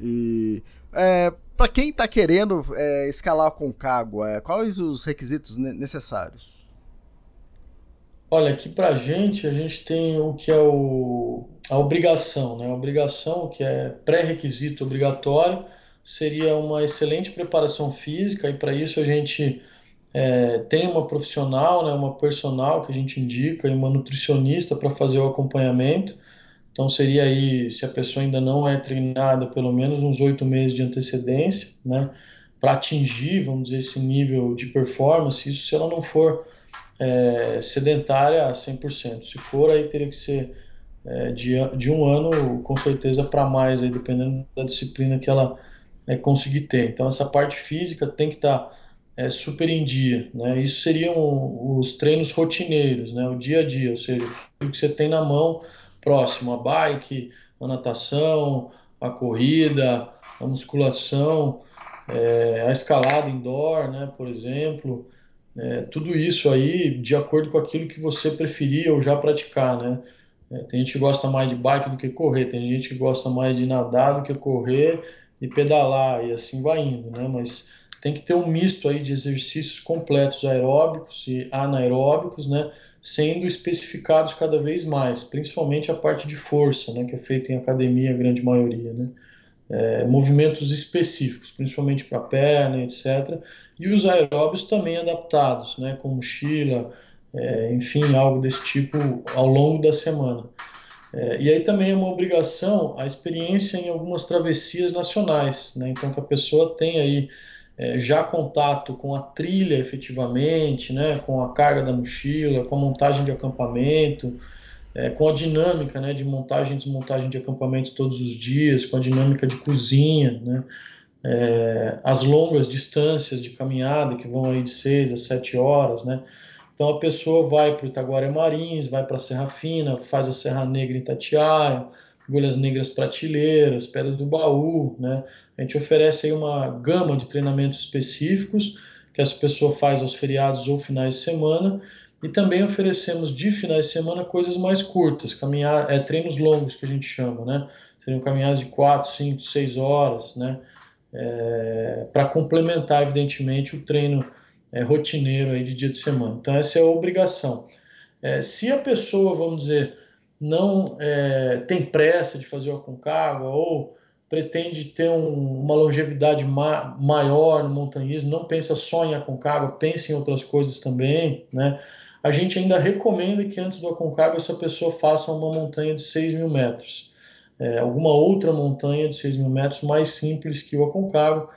E é, para quem está querendo é, escalar a Concagua, é, quais os requisitos necessários? Olha, aqui para gente, a gente tem o que é o, a obrigação, né? A obrigação, que é pré-requisito obrigatório, seria uma excelente preparação física, e para isso a gente é, tem uma profissional, né, uma personal que a gente indica, e uma nutricionista para fazer o acompanhamento. Então seria aí, se a pessoa ainda não é treinada, pelo menos uns oito meses de antecedência, né? Para atingir, vamos dizer, esse nível de performance, isso se ela não for é, sedentária a 100%. Se for, aí teria que ser é, de, de um ano, com certeza, para mais, aí, dependendo da disciplina que ela é, conseguir ter. Então, essa parte física tem que estar tá, é, super em dia. Né? Isso seriam os treinos rotineiros, né? o dia a dia, ou seja, o que você tem na mão próximo, a bike, a natação, a corrida, a musculação, é, a escalada indoor, né, por exemplo, é, tudo isso aí de acordo com aquilo que você preferia ou já praticar, né? É, tem gente que gosta mais de bike do que correr, tem gente que gosta mais de nadar do que correr e pedalar e assim vai indo, né? Mas tem que ter um misto aí de exercícios completos aeróbicos e anaeróbicos, né? Sendo especificados cada vez mais, principalmente a parte de força, né? Que é feita em academia, a grande maioria, né? é, movimentos específicos, principalmente para perna, etc. E os aeróbios também adaptados, né, com mochila, é, enfim, algo desse tipo ao longo da semana. É, e aí também é uma obrigação a experiência em algumas travessias nacionais, né, então que a pessoa tem aí é, já contato com a trilha efetivamente, né, com a carga da mochila, com a montagem de acampamento, é, com a dinâmica né, de montagem e desmontagem de acampamentos todos os dias, com a dinâmica de cozinha, né, é, as longas distâncias de caminhada, que vão aí de 6 a 7 horas, né, então a pessoa vai para o Itaguaré Marins, vai para a Serra Fina, faz a Serra Negra em Tatiaia, Agulhas Negras Prateleiras, Pedra do Baú, né, a gente oferece aí uma gama de treinamentos específicos que essa pessoa faz aos feriados ou finais de semana, e também oferecemos de finais de semana coisas mais curtas, caminhar, é, treinos longos que a gente chama, né? Seriam caminhadas de 4, 5, 6 horas, né? É, para complementar, evidentemente, o treino é, rotineiro aí de dia de semana. Então, essa é a obrigação. É, se a pessoa, vamos dizer, não é, tem pressa de fazer o Aconcagua ou pretende ter um, uma longevidade ma maior no montanhismo, não pensa só em Aconcagua, pensa em outras coisas também, né? a gente ainda recomenda que antes do Aconcagua essa pessoa faça uma montanha de 6 mil metros. É, alguma outra montanha de 6 mil metros mais simples que o Aconcagua,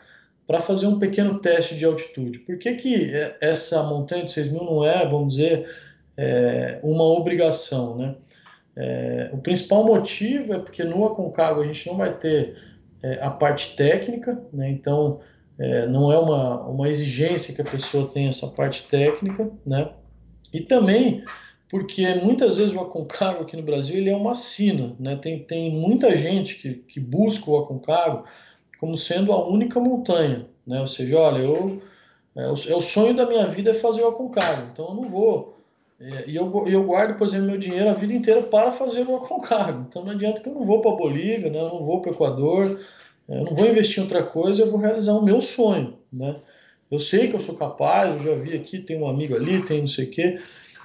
para fazer um pequeno teste de altitude. Por que, que essa montanha de 6 mil não é, vamos dizer, é, uma obrigação? Né? É, o principal motivo é porque no Aconcagua a gente não vai ter é, a parte técnica, né? então é, não é uma, uma exigência que a pessoa tenha essa parte técnica, né? E também porque muitas vezes o Aconcagua aqui no Brasil ele é uma sina, né? Tem, tem muita gente que, que busca o Aconcagua como sendo a única montanha, né? Ou seja, olha, eu é, o, é o sonho da minha vida é fazer o Aconcagua, então eu não vou é, e eu, eu guardo, por exemplo, meu dinheiro a vida inteira para fazer o Aconcagua. Então não adianta que eu não vou para a Bolívia, né? eu não vou para o Equador, eu não vou investir em outra coisa, eu vou realizar o meu sonho, né? Eu sei que eu sou capaz, eu já vi aqui, tem um amigo ali, tem não sei o quê.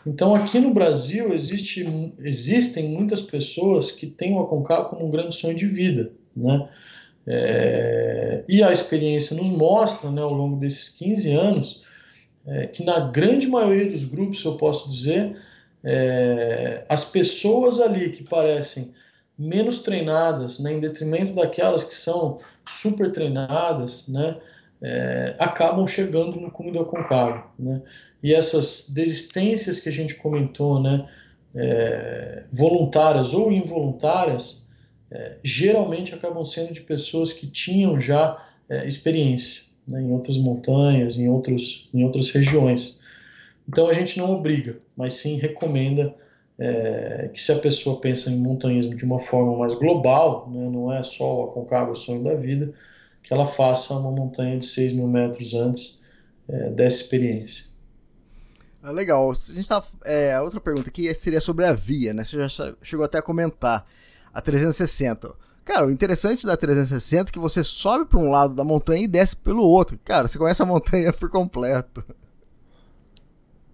Então, aqui no Brasil, existe, existem muitas pessoas que têm o Aconcagua como um grande sonho de vida, né? É, e a experiência nos mostra, né, ao longo desses 15 anos, é, que na grande maioria dos grupos, eu posso dizer, é, as pessoas ali que parecem menos treinadas, né, em detrimento daquelas que são super treinadas, né, é, acabam chegando no cume do Aconcagua, né? E essas desistências que a gente comentou, né, é, voluntárias ou involuntárias, é, geralmente acabam sendo de pessoas que tinham já é, experiência né, em outras montanhas, em, outros, em outras regiões. Então a gente não obriga, mas sim recomenda é, que se a pessoa pensa em montanhismo de uma forma mais global, né, não é só o Aconcagua o sonho da vida, que ela faça uma montanha de 6 mil metros antes é, dessa experiência. Ah, legal. A gente tá, é, a outra pergunta aqui seria sobre a via, né? Você já chegou até a comentar. A 360. Cara, o interessante da 360 é que você sobe para um lado da montanha e desce pelo outro. Cara, você conhece a montanha por completo.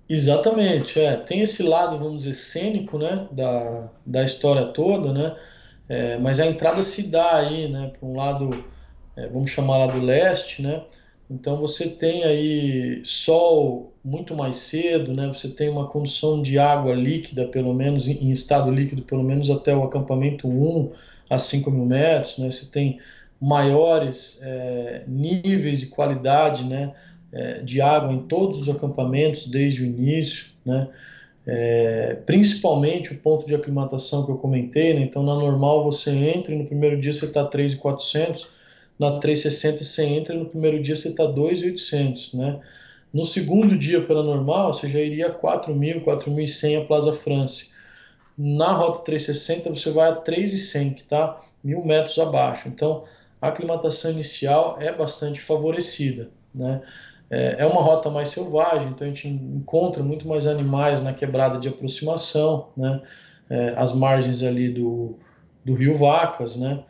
Exatamente, é. Tem esse lado, vamos dizer, cênico, né, da, da história toda, né, é, mas a entrada se dá aí, né, para um lado, é, vamos chamar lá do leste, né, então você tem aí sol muito mais cedo, né? Você tem uma condição de água líquida, pelo menos em estado líquido, pelo menos até o acampamento 1 a 5 mil metros, né? Você tem maiores é, níveis e qualidade, né? É, de água em todos os acampamentos desde o início, né? É, principalmente o ponto de aclimatação que eu comentei, né? Então na normal você entra e no primeiro dia você está 3,400 na 360 você entra no primeiro dia você está 2.800, né? No segundo dia pela normal, você já iria a 4.000, 4.100 a Plaza France. Na rota 360 você vai a 3.100, que está mil metros abaixo. Então, a aclimatação inicial é bastante favorecida, né? É, é uma rota mais selvagem, então a gente encontra muito mais animais na quebrada de aproximação, né? É, as margens ali do, do rio Vacas, né?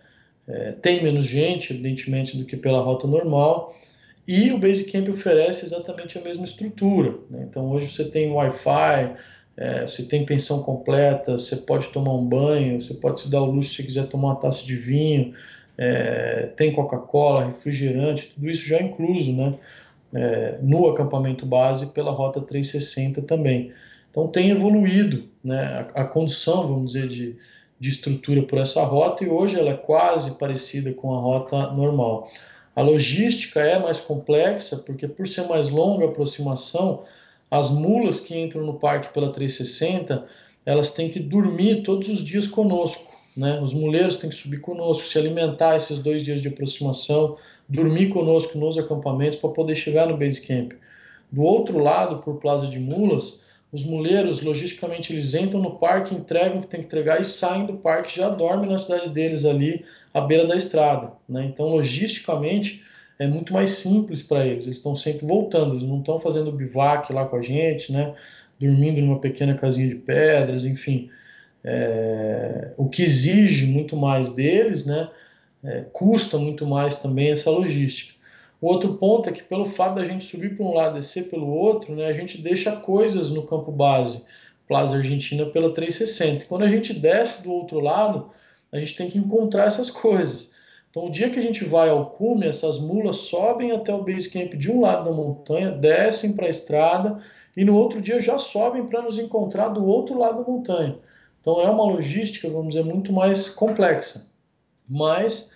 É, tem menos gente, evidentemente, do que pela rota normal, e o Basecamp oferece exatamente a mesma estrutura. Né? Então, hoje você tem Wi-Fi, é, você tem pensão completa, você pode tomar um banho, você pode se dar o luxo se quiser tomar uma taça de vinho, é, tem Coca-Cola, refrigerante, tudo isso já é incluso né? É, no acampamento base pela Rota 360 também. Então, tem evoluído né? a, a condição, vamos dizer, de de estrutura por essa rota e hoje ela é quase parecida com a rota normal. A logística é mais complexa porque, por ser mais longa a aproximação, as mulas que entram no parque pela 360 elas têm que dormir todos os dias conosco. Né? Os muleiros têm que subir conosco, se alimentar esses dois dias de aproximação, dormir conosco nos acampamentos para poder chegar no base camp. Do outro lado, por Plaza de Mulas, os muleiros, logisticamente, eles entram no parque, entregam o que tem que entregar e saem do parque, já dormem na cidade deles ali, à beira da estrada. Né? Então, logisticamente, é muito mais simples para eles. Eles estão sempre voltando, eles não estão fazendo bivac lá com a gente, né? dormindo numa pequena casinha de pedras, enfim. É... o que exige muito mais deles, né? É, custa muito mais também essa logística. O outro ponto é que pelo fato da gente subir para um lado e descer pelo outro, né, a gente deixa coisas no campo base, Plaza Argentina pela 360. quando a gente desce do outro lado, a gente tem que encontrar essas coisas. Então, o dia que a gente vai ao cume, essas mulas sobem até o base camp de um lado da montanha, descem para a estrada e no outro dia já sobem para nos encontrar do outro lado da montanha. Então, é uma logística, vamos dizer, muito mais complexa. Mas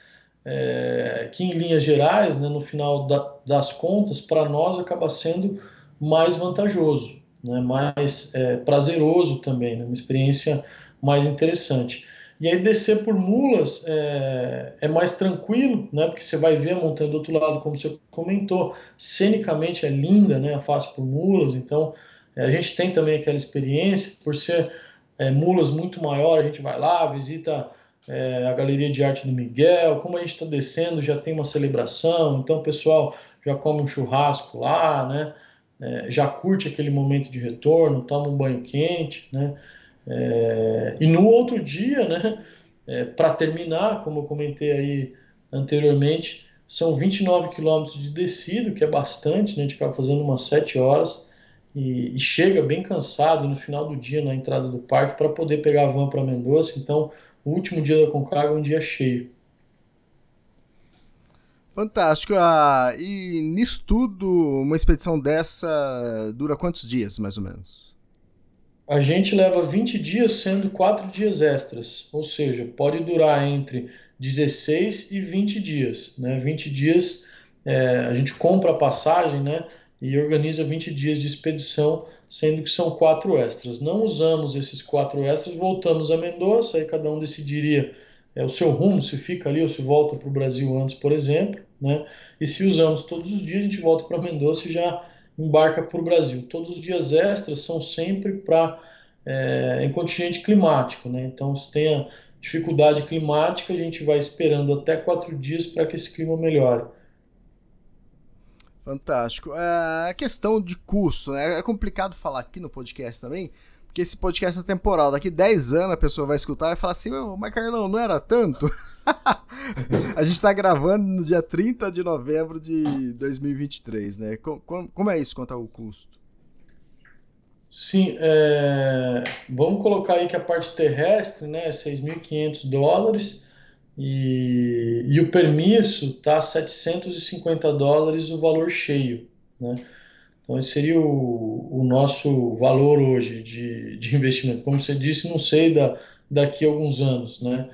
é, que em linhas gerais, né, no final da, das contas, para nós acaba sendo mais vantajoso, né, mais é, prazeroso também, né, uma experiência mais interessante. E aí descer por mulas é, é, mais tranquilo, né? Porque você vai ver a montanha do outro lado, como você comentou, cenicamente é linda, né? A face por mulas, então É, a gente tem também aquela experiência, por ser é, mulas muito maior, a gente vai lá, visita é, a Galeria de Arte do Miguel, como a gente está descendo, já tem uma celebração, então o pessoal já come um churrasco lá, né? É, já curte aquele momento de retorno, toma um banho quente, né? É, e no outro dia, né? É, Para terminar, como eu comentei aí anteriormente, são 29 quilômetros de descida, que é bastante, né? a gente acaba fazendo umas 7 horas e, e chega bem cansado no final do dia na entrada do parque para poder pegar a van para Mendoza. Então, o último dia da Concagua é um dia cheio. Fantástico. Ah, e nisso tudo, uma expedição dessa dura quantos dias, mais ou menos? A gente leva 20 dias, sendo 4 dias extras. Ou seja, pode durar entre 16 e 20 dias. Né? 20 dias é, a gente compra a passagem né, e organiza 20 dias de expedição, sendo que são quatro extras. Não usamos esses quatro extras, voltamos a Mendoza, aí cada um decidiria é, o seu rumo, se fica ali ou se volta para o Brasil antes, por exemplo. Né? E se usamos todos os dias, a gente volta para Mendoza e já embarca para o Brasil. Todos os dias extras são sempre para é, climático. Né? Então, se tem a dificuldade climática, a gente vai esperando até quatro dias para que esse clima melhore. Fantástico. É, a questão de custo, né? É complicado falar aqui no podcast também, porque esse podcast é temporal. Daqui 10 anos a pessoa vai escutar e falar assim: mas Carlão, não era tanto? a gente está gravando no dia 30 de novembro de 2023, né? Como, como é isso quanto ao custo? Sim, é... vamos colocar aí que a parte terrestre, né, 6.500 dólares e, e o permisso tá 750 dólares o valor cheio, né? Então esse seria o, o nosso valor hoje de, de investimento. Como você disse, não sei da, daqui a alguns anos, né?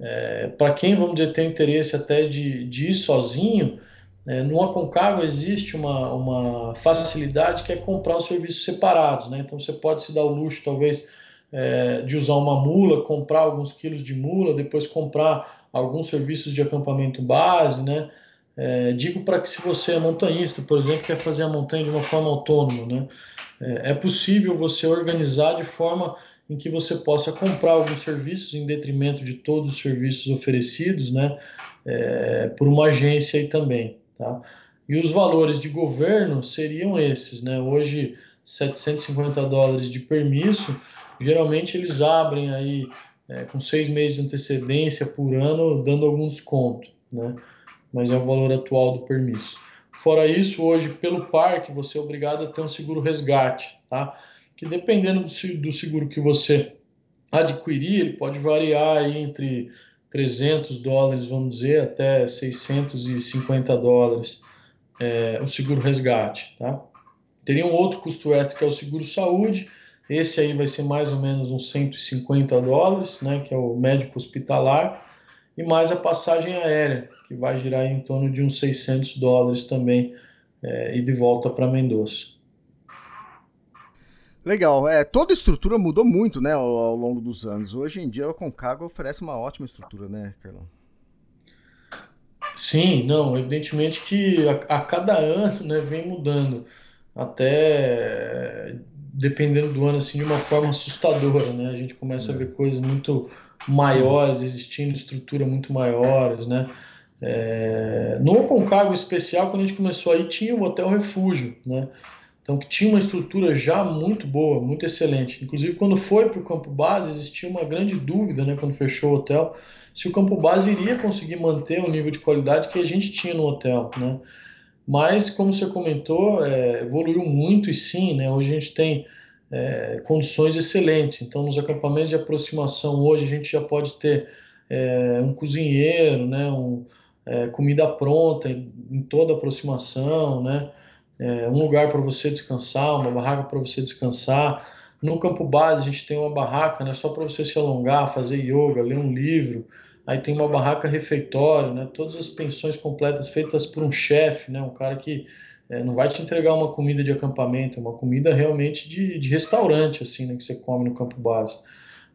É, Para quem, vamos dizer, tem interesse até de, de ir sozinho, é, no Aconcagua existe uma, uma facilidade que é comprar os serviços separados, né? Então você pode se dar o luxo, talvez, é, de usar uma mula, comprar alguns quilos de mula, depois comprar alguns serviços de acampamento base, né? É, digo para que se você é montanhista, por exemplo, quer fazer a montanha de uma forma autônoma, né? É, é possível você organizar de forma em que você possa comprar alguns serviços em detrimento de todos os serviços oferecidos, né? É, por uma agência aí também. Tá? E os valores de governo seriam esses, né? Hoje 750 dólares de permisso, geralmente eles abrem aí é, com seis meses de antecedência por ano, dando algum desconto, né? Mas é o valor atual do permisso. Fora isso, hoje pelo parque você é obrigado a ter um seguro resgate, tá? Que dependendo do seguro que você adquirir, ele pode variar entre 300 dólares, vamos dizer, até 650 dólares é, o seguro resgate. Tá? Teria um outro custo extra que é o seguro saúde, esse aí vai ser mais ou menos uns 150 dólares, né, que é o médico hospitalar, e mais a passagem aérea, que vai girar em torno de uns 600 dólares também, é, e de volta para Mendoza. Legal. É, toda a estrutura mudou muito, né, ao, ao, longo dos anos. Hoje em dia a Concagua oferece uma ótima estrutura, né, Carlão? Sim, não, evidentemente que a, a, cada ano, né, vem mudando. Até dependendo do ano, assim, de uma forma assustadora, né? A gente começa é. a ver coisas muito maiores existindo, estrutura muito maiores, né? É, no Concagua especial, quando a gente começou aí, tinha o Hotel Refúgio, né? Então, que tinha uma estrutura já muito boa, muito excelente. Inclusive, quando foi para o campo base, existia uma grande dúvida, né, quando fechou o hotel, se o campo base iria conseguir manter o nível de qualidade que a gente tinha no hotel, né? Mas, como você comentou, é, evoluiu muito e sim, né? Hoje a gente tem é, condições excelentes. Então, nos acampamentos de aproximação, hoje a gente já pode ter é, um cozinheiro, né? Um, é, comida pronta em, em toda aproximação, né? é, um lugar para você descansar, uma barraca para você descansar. No campo base a gente tem uma barraca, né, só para você se alongar, fazer yoga, ler um livro. Aí tem uma barraca refeitório, né, todas as pensões completas feitas por um chefe, né, um cara que é, não vai te entregar uma comida de acampamento, é uma comida realmente de, de restaurante, assim, né, que você come no campo base.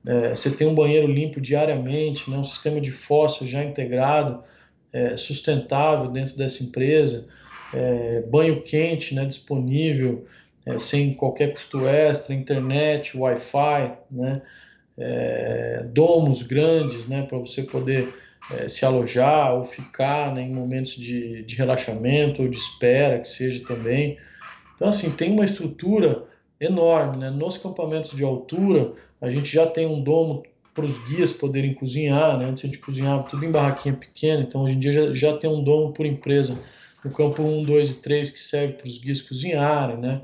É, você tem um banheiro limpo diariamente, né, um sistema de fósforo já integrado, é, sustentável dentro dessa empresa. É, banho quente né, disponível, é, sem qualquer custo extra, internet, Wi-Fi, né? É, domos grandes, né, para você poder é, se alojar ou ficar né, em momentos de, de relaxamento ou de espera, que seja também. Então, assim, tem uma estrutura enorme, né? Nos campamentos de altura, a gente já tem um domo para os guias poderem cozinhar, né? Antes a gente cozinhava tudo em barraquinha pequena, então hoje em dia já, já tem um domo por empresa no campo 1, 2 e 3 que serve para os guias cozinharem, né?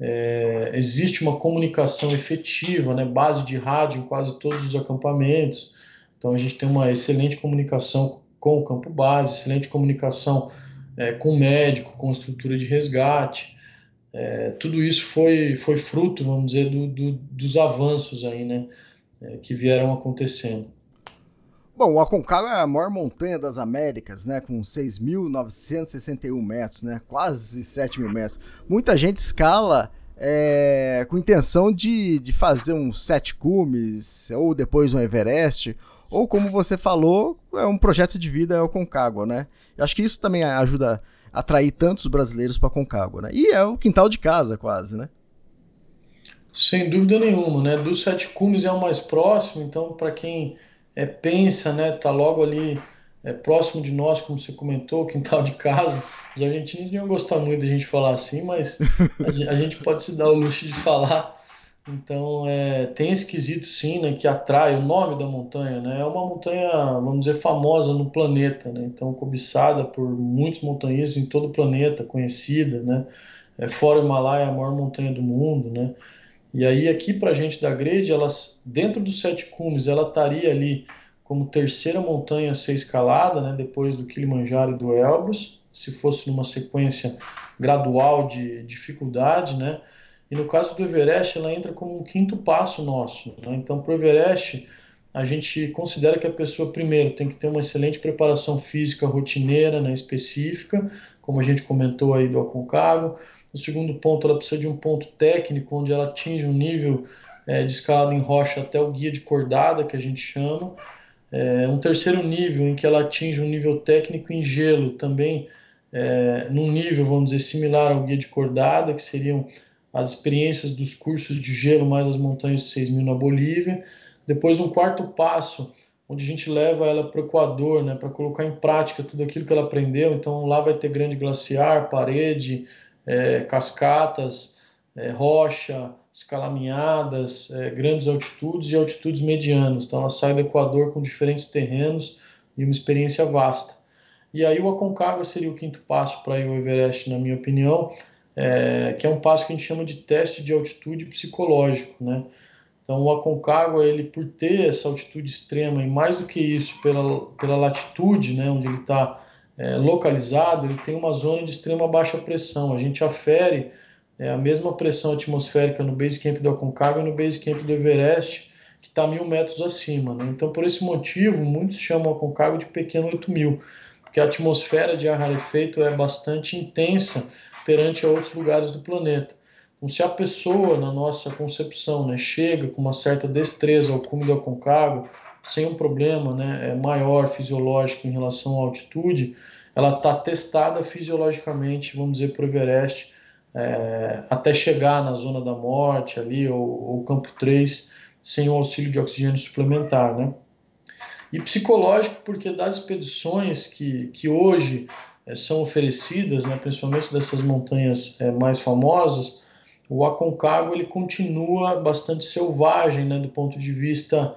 É, existe uma comunicação efetiva, né? Base de rádio em quase todos os acampamentos. Então a gente tem uma excelente comunicação com o campo base, excelente comunicação é, com o médico, com a estrutura de resgate. É, tudo isso foi, foi fruto, vamos dizer, do, do, dos avanços aí, né? é, que vieram acontecendo. Bom, o Aconcagua é a maior montanha das Américas, né, com 6.961 metros, né, quase 7 mil metros. Muita gente escala é, com intenção de, de fazer um sete cumes, ou depois um Everest, ou como você falou, é um projeto de vida é o Concagua, né? Eu acho que isso também ajuda a atrair tantos brasileiros para Concagua, né? E é o quintal de casa quase, né? Sem dúvida nenhuma, né? Dos sete cumes é o mais próximo, então para quem é, pensa, né, tá logo ali é, próximo de nós, como você comentou, quintal de casa. Os argentinos não iam gostar muito da gente falar assim, mas a gente pode se dar o luxo de falar. Então, é, tem esse quesito sim, né, que atrai o nome da montanha, né? É uma montanha, vamos dizer, famosa no planeta, né? Então, cobiçada por muitos montanhistas em todo o planeta, conhecida, né? É, fora o Himalaia, a maior montanha do mundo, né? E aí aqui para a gente da grade, elas dentro dos sete cumes, ela estaria ali como terceira montanha a ser escalada, né, depois do Kilimanjaro e do Elbrus, se fosse numa sequência gradual de dificuldade, né? E no caso do Everest, ela entra como um quinto passo nosso. Né? Então, para o Everest, a gente considera que a pessoa, primeiro, tem que ter uma excelente preparação física rotineira, né, específica, como a gente comentou aí do Aconcagua. No segundo ponto, ela precisa de um ponto técnico, onde ela atinge um nível é, de escalada em rocha até o guia de cordada, que a gente chama. É, um terceiro nível, em que ela atinge um nível técnico em gelo, também é, num nível, vamos dizer, similar ao guia de cordada, que seriam as experiências dos cursos de gelo mais as montanhas de 6 mil na Bolívia. Depois, um quarto passo, onde a gente leva ela para o Equador, né, para colocar em prática tudo aquilo que ela aprendeu. Então, lá vai ter grande glaciar, parede, é, cascatas, é, rocha, escalaminhadas, é, grandes altitudes e altitudes medianas. Então ela sai do Equador com diferentes terrenos e uma experiência vasta. E aí o Aconcagua seria o quinto passo para ir ao Everest, na minha opinião, é, que é um passo que a gente chama de teste de altitude psicológico, né? Então o Aconcagua, ele por ter essa altitude extrema e mais do que isso, pela, pela latitude, né, onde ele está é, localizado, ele tem uma zona de extrema baixa pressão. A gente afere é, a mesma pressão atmosférica no base camp do Aconcagua e no base camp do Everest, que está mil metros acima. Né? Então, por esse motivo, muitos chamam o Aconcagua de pequeno 8000, porque a atmosfera de ar rarefeito é bastante intensa perante a outros lugares do planeta. Então, se a pessoa, na nossa concepção, né, chega com uma certa destreza ao cume do Aconcagua, sem um problema né, é maior fisiológico em relação à altitude, ela está testada fisiologicamente, vamos dizer, para o Everest, é, até chegar na zona da morte ali, ou, ou campo 3, sem o auxílio de oxigênio suplementar, né? E psicológico, porque das expedições que, que hoje é, são oferecidas, né, principalmente dessas montanhas é, mais famosas, o Aconcagua ele continua bastante selvagem, né, do ponto de vista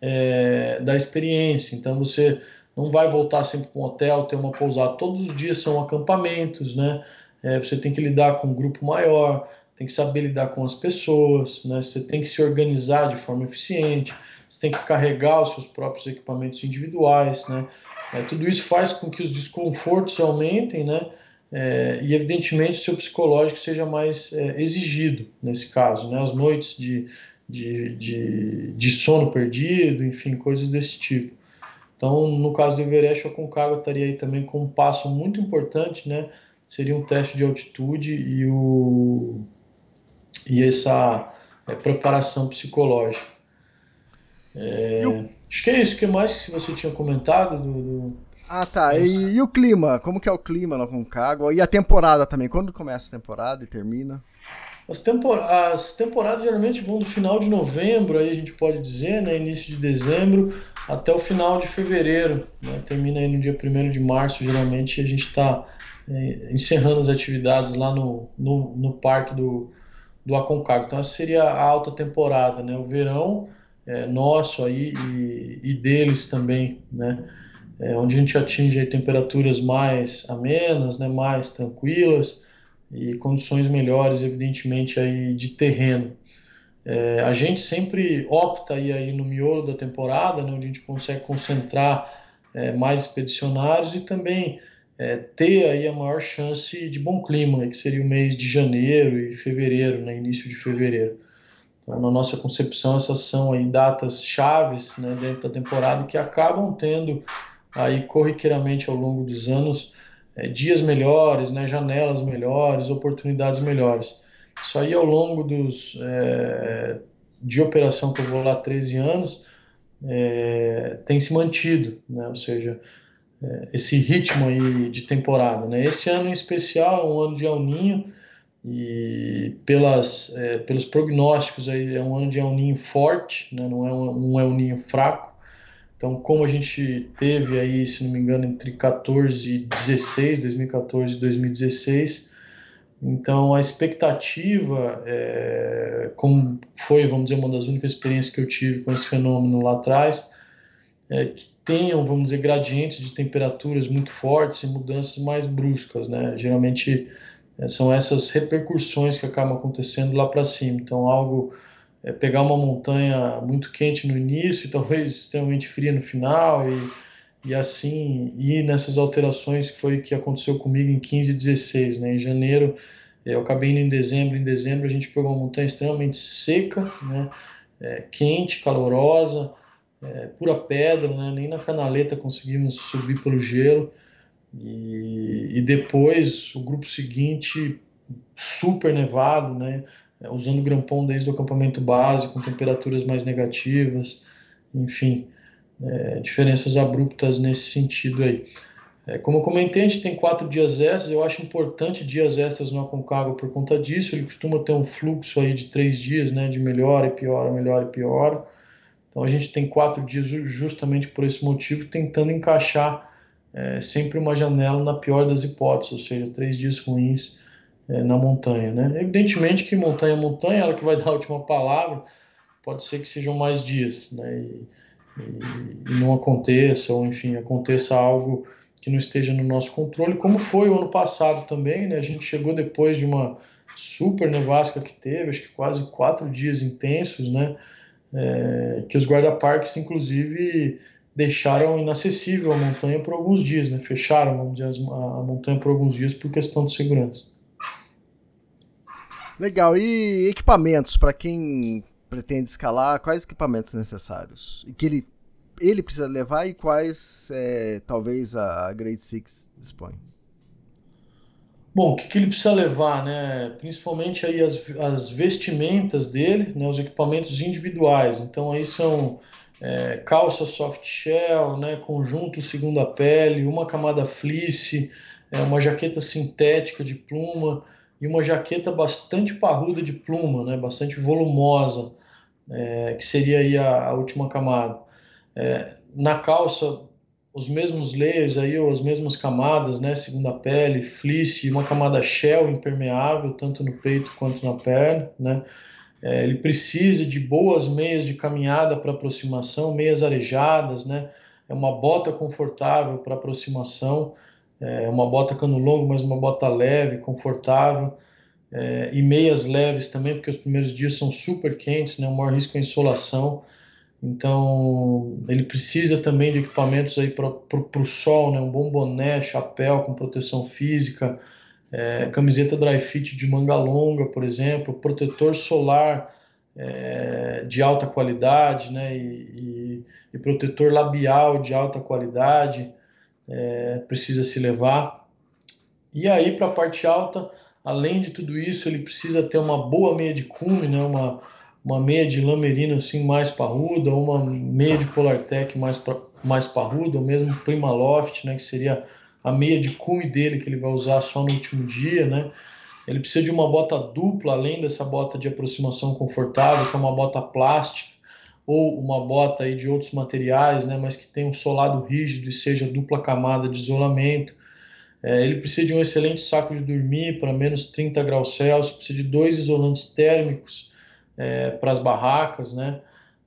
é, da experiência. Então você não vai voltar sempre para um hotel, ter uma pousada. Todos os dias são acampamentos, né? É, você tem que lidar com um grupo maior, tem que saber lidar com as pessoas, né? Você tem que se organizar de forma eficiente, você tem que carregar os seus próprios equipamentos individuais, né? É, tudo isso faz com que os desconfortos aumentem, né? É, e evidentemente o seu psicológico seja mais é, exigido nesse caso, né? As noites de de, de, de sono perdido, enfim, coisas desse tipo. Então, no caso do Everest, o Aconcagua estaria aí também com um passo muito importante, né? Seria um teste de altitude e, o, e essa é, preparação psicológica. É, acho que é isso. O que mais que você tinha comentado do, do... Ah, tá. E, e, o clima? Como que é o clima na Concagua? E a temporada também? Quando começa a temporada e termina? As, tempor as temporadas geralmente vão do final de novembro, aí a gente pode dizer, né, início de dezembro, até o final de fevereiro. Né, termina aí no dia 1 de março, geralmente, a gente está é, encerrando as atividades lá no, no, no parque do, do Aconcagua. Então, essa seria a alta temporada, né? O verão é, nosso aí e, e deles também, né? É, onde a gente atinge temperaturas mais amenas, né? Mais tranquilas e condições melhores, evidentemente, aí de terreno. É, a gente sempre opta aí, aí no miolo da temporada, né, onde a gente consegue concentrar é, mais expedicionários e também é, ter aí a maior chance de bom clima, que seria o mês de janeiro e fevereiro, né, início de fevereiro. Então, na nossa concepção, essas são aí datas chaves né, dentro da temporada que acabam tendo aí corriqueiramente ao longo dos anos é, dias melhores, né, janelas melhores, oportunidades melhores. Isso aí ao longo dos é, de operação que eu vou lá 13 anos é, tem se mantido, né, ou seja, é, esse ritmo aí de temporada. Né? Esse ano em especial é um ano de El Ninho e pelas, é, pelos prognósticos aí é um ano de El Ninho forte, né? não é um, um El Ninho fraco. Então, como a gente teve aí, se não me engano, entre 14 e 16, 2014 e 2016, então a expectativa, é, como foi, vamos dizer, uma das únicas experiências que eu tive com esse fenômeno lá atrás, é, que tenham, vamos dizer, gradientes de temperaturas muito fortes e mudanças mais bruscas, né? Geralmente é, são essas repercussões que acabam acontecendo lá para cima. Então, algo é, pegar uma montanha muito quente no início e talvez extremamente fria no final e, e assim ir nessas alterações que foi que aconteceu comigo em 15 e 16, né? Em janeiro eu acabei indo em dezembro, em dezembro a gente pegou uma montanha extremamente seca, né? É, quente, calorosa, é, pura pedra, né? nem na canaleta conseguimos subir pelo gelo. E, e depois o grupo seguinte, super nevado, né? É, usando grampão desde o acampamento base, com temperaturas mais negativas, enfim, é, diferenças abruptas nesse sentido aí. É, como eu comentei, a gente tem quatro dias extras, eu acho importante dias extras no Aconcagua por conta disso, ele costuma ter um fluxo aí de três dias, né, de melhor e pior, melhor e pior, então a gente tem quatro dias justamente por esse motivo, tentando encaixar é, sempre uma janela na pior das hipóteses, ou seja, três dias ruins é, na montanha. Né? Evidentemente que montanha é montanha, ela que vai dar a última palavra, pode ser que sejam mais dias, né? E, e, não aconteça, ou enfim, aconteça algo que não esteja no nosso controle, como foi o ano passado também, né? A gente chegou depois de uma super nevasca que teve, acho que quase quatro dias intensos, né? é, que os guarda-parques, inclusive, deixaram inacessível a montanha por alguns dias, né? fecharam, vamos dizer, a, montanha por alguns dias por questão de segurança. Legal. E equipamentos para quem pretende escalar? Quais equipamentos necessários? E que ele, ele precisa levar e quais é, talvez a Grade Six dispõe? Bom, o que, que, ele precisa levar, né? Principalmente aí as, as vestimentas dele, né? Os equipamentos individuais. Então aí são é, calça soft shell, né? Conjunto segunda pele, uma camada fleece, é, uma jaqueta sintética de pluma e uma jaqueta bastante parruda de pluma, né? Bastante volumosa, é, que seria a, a última camada. É, na calça os mesmos layers aí, ou as mesmas camadas, né, segunda pele, fleece, uma camada shell impermeável, tanto no peito quanto na perna, né, é, ele precisa de boas meias de caminhada para aproximação, meias arejadas, né, é uma bota confortável para aproximação, é uma bota cano longo, mas uma bota leve, confortável, é, e meias leves também, porque os primeiros dias são super quentes, né, o maior risco é insolação, então, ele precisa também de equipamentos aí para o sol, né? um bom boné, chapéu com proteção física, é, camiseta dry fit de manga longa, por exemplo, protetor solar é, de alta qualidade, né? E, e, e, protetor labial de alta qualidade, é, precisa se levar. E aí, para a parte alta, além de tudo isso, ele precisa ter uma boa meia de cume, né? uma, uma meia de lamerina assim mais parruda, uma meia de Polartec mais mais parruda, ou mesmo Primaloft, né, que seria a meia de cume dele que ele vai usar só no último dia, né? Ele precisa de uma bota dupla, além dessa bota de aproximação confortável, que é uma bota plástica, ou uma bota aí de outros materiais, né, mas que tenha um solado rígido e seja dupla camada de isolamento. É, ele precisa de um excelente saco de dormir para menos 30 graus Celsius, precisa de dois isolantes térmicos é, para as barracas, né,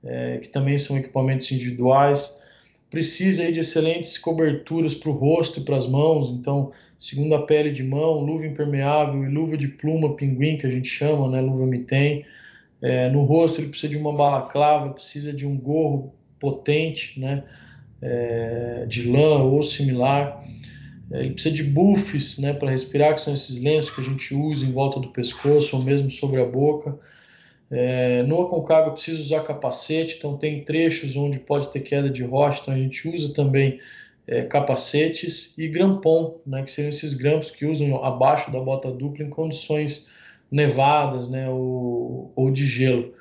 é, que também são equipamentos individuais precisa aí de excelentes coberturas para o rosto e para as mãos, então segunda pele de mão, luva impermeável e luva de pluma pinguim que a gente chama, né, luva mitém. É, no rosto ele precisa de uma balaclava, precisa de um gorro potente, né, é, de lã ou similar. É, ele precisa de buffs, né, para respirar, que são esses lenços que a gente usa em volta do pescoço ou mesmo sobre a boca. É, no Aconcagua precisa usar capacete, então tem trechos onde pode ter queda de rocha, então a gente usa também é, capacetes e grampon, né, que seriam esses grampos que usam abaixo da bota dupla em condições nevadas né, ou, ou de gelo.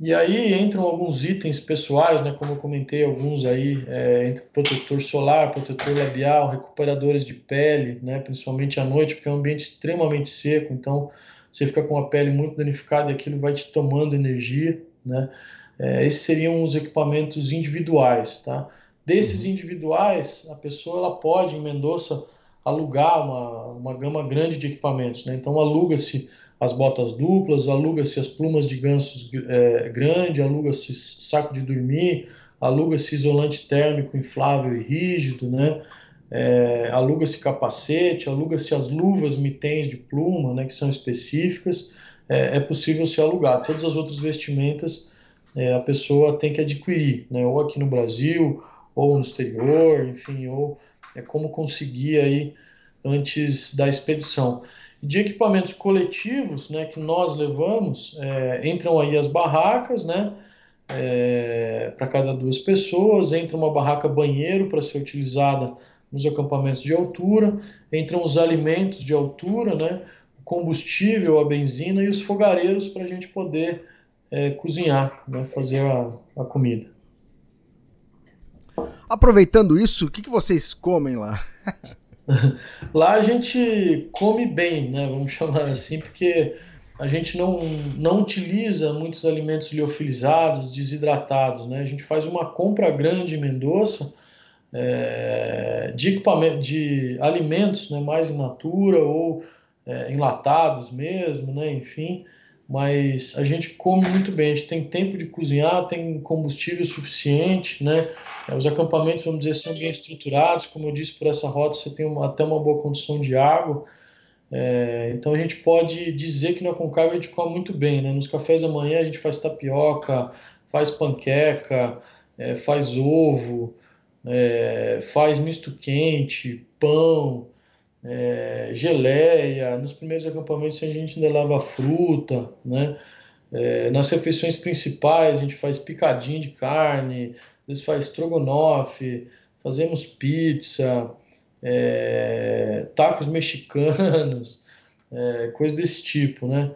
E aí entram alguns itens pessoais, né, como eu comentei, alguns aí, é, entre protetor solar, protetor labial, recuperadores de pele, né, principalmente à noite, porque é um ambiente extremamente seco, então você fica com a pele muito danificada e aquilo vai te tomando energia, né? É, esses seriam os equipamentos individuais, tá? Desses uhum. individuais, a pessoa ela pode em Mendoza alugar uma, uma gama grande de equipamentos, né? Então aluga-se as botas duplas, aluga-se as plumas de gansos é, grande, aluga-se saco de dormir, aluga-se isolante térmico inflável e rígido, né? é, aluga-se capacete, aluga-se as luvas mitens de pluma, né, que são específicas, é, é possível se alugar. Todas as outras vestimentas é, a pessoa tem que adquirir, né, ou aqui no Brasil, ou no exterior, enfim, ou é como conseguir aí antes da expedição. De equipamentos coletivos, né, que nós levamos, é, entram aí as barracas, né, é, para cada duas pessoas, entra uma barraca banheiro para ser utilizada nos acampamentos de altura, entram os alimentos de altura, né, o combustível, a benzina e os fogareiros para a gente poder é, cozinhar, né, fazer a, a, comida. Aproveitando isso, o que, que vocês comem lá? lá a gente come bem, né, vamos chamar assim, porque a gente não, não utiliza muitos alimentos liofilizados, desidratados, né? A gente faz uma compra grande em Mendoza, é, de, de alimentos né, mais in natura ou é, enlatados mesmo, né, enfim, mas a gente come muito bem, a gente tem tempo de cozinhar, tem combustível suficiente, né, é, os acampamentos, vamos dizer, são bem estruturados, como eu disse, por essa rota você tem uma, até uma boa condição de água, é, então a gente pode dizer que no Aconcagua a gente come muito bem, né, nos cafés da manhã a gente faz tapioca, faz panqueca, é, faz ovo, é, faz misto quente, pão, é, geleia. Nos primeiros acampamentos a gente ainda lava fruta, né? É, nas refeições principais a gente faz picadinho de carne, às vezes faz estrogonofe, fazemos pizza, é, tacos mexicanos, é, coisas desse tipo, né?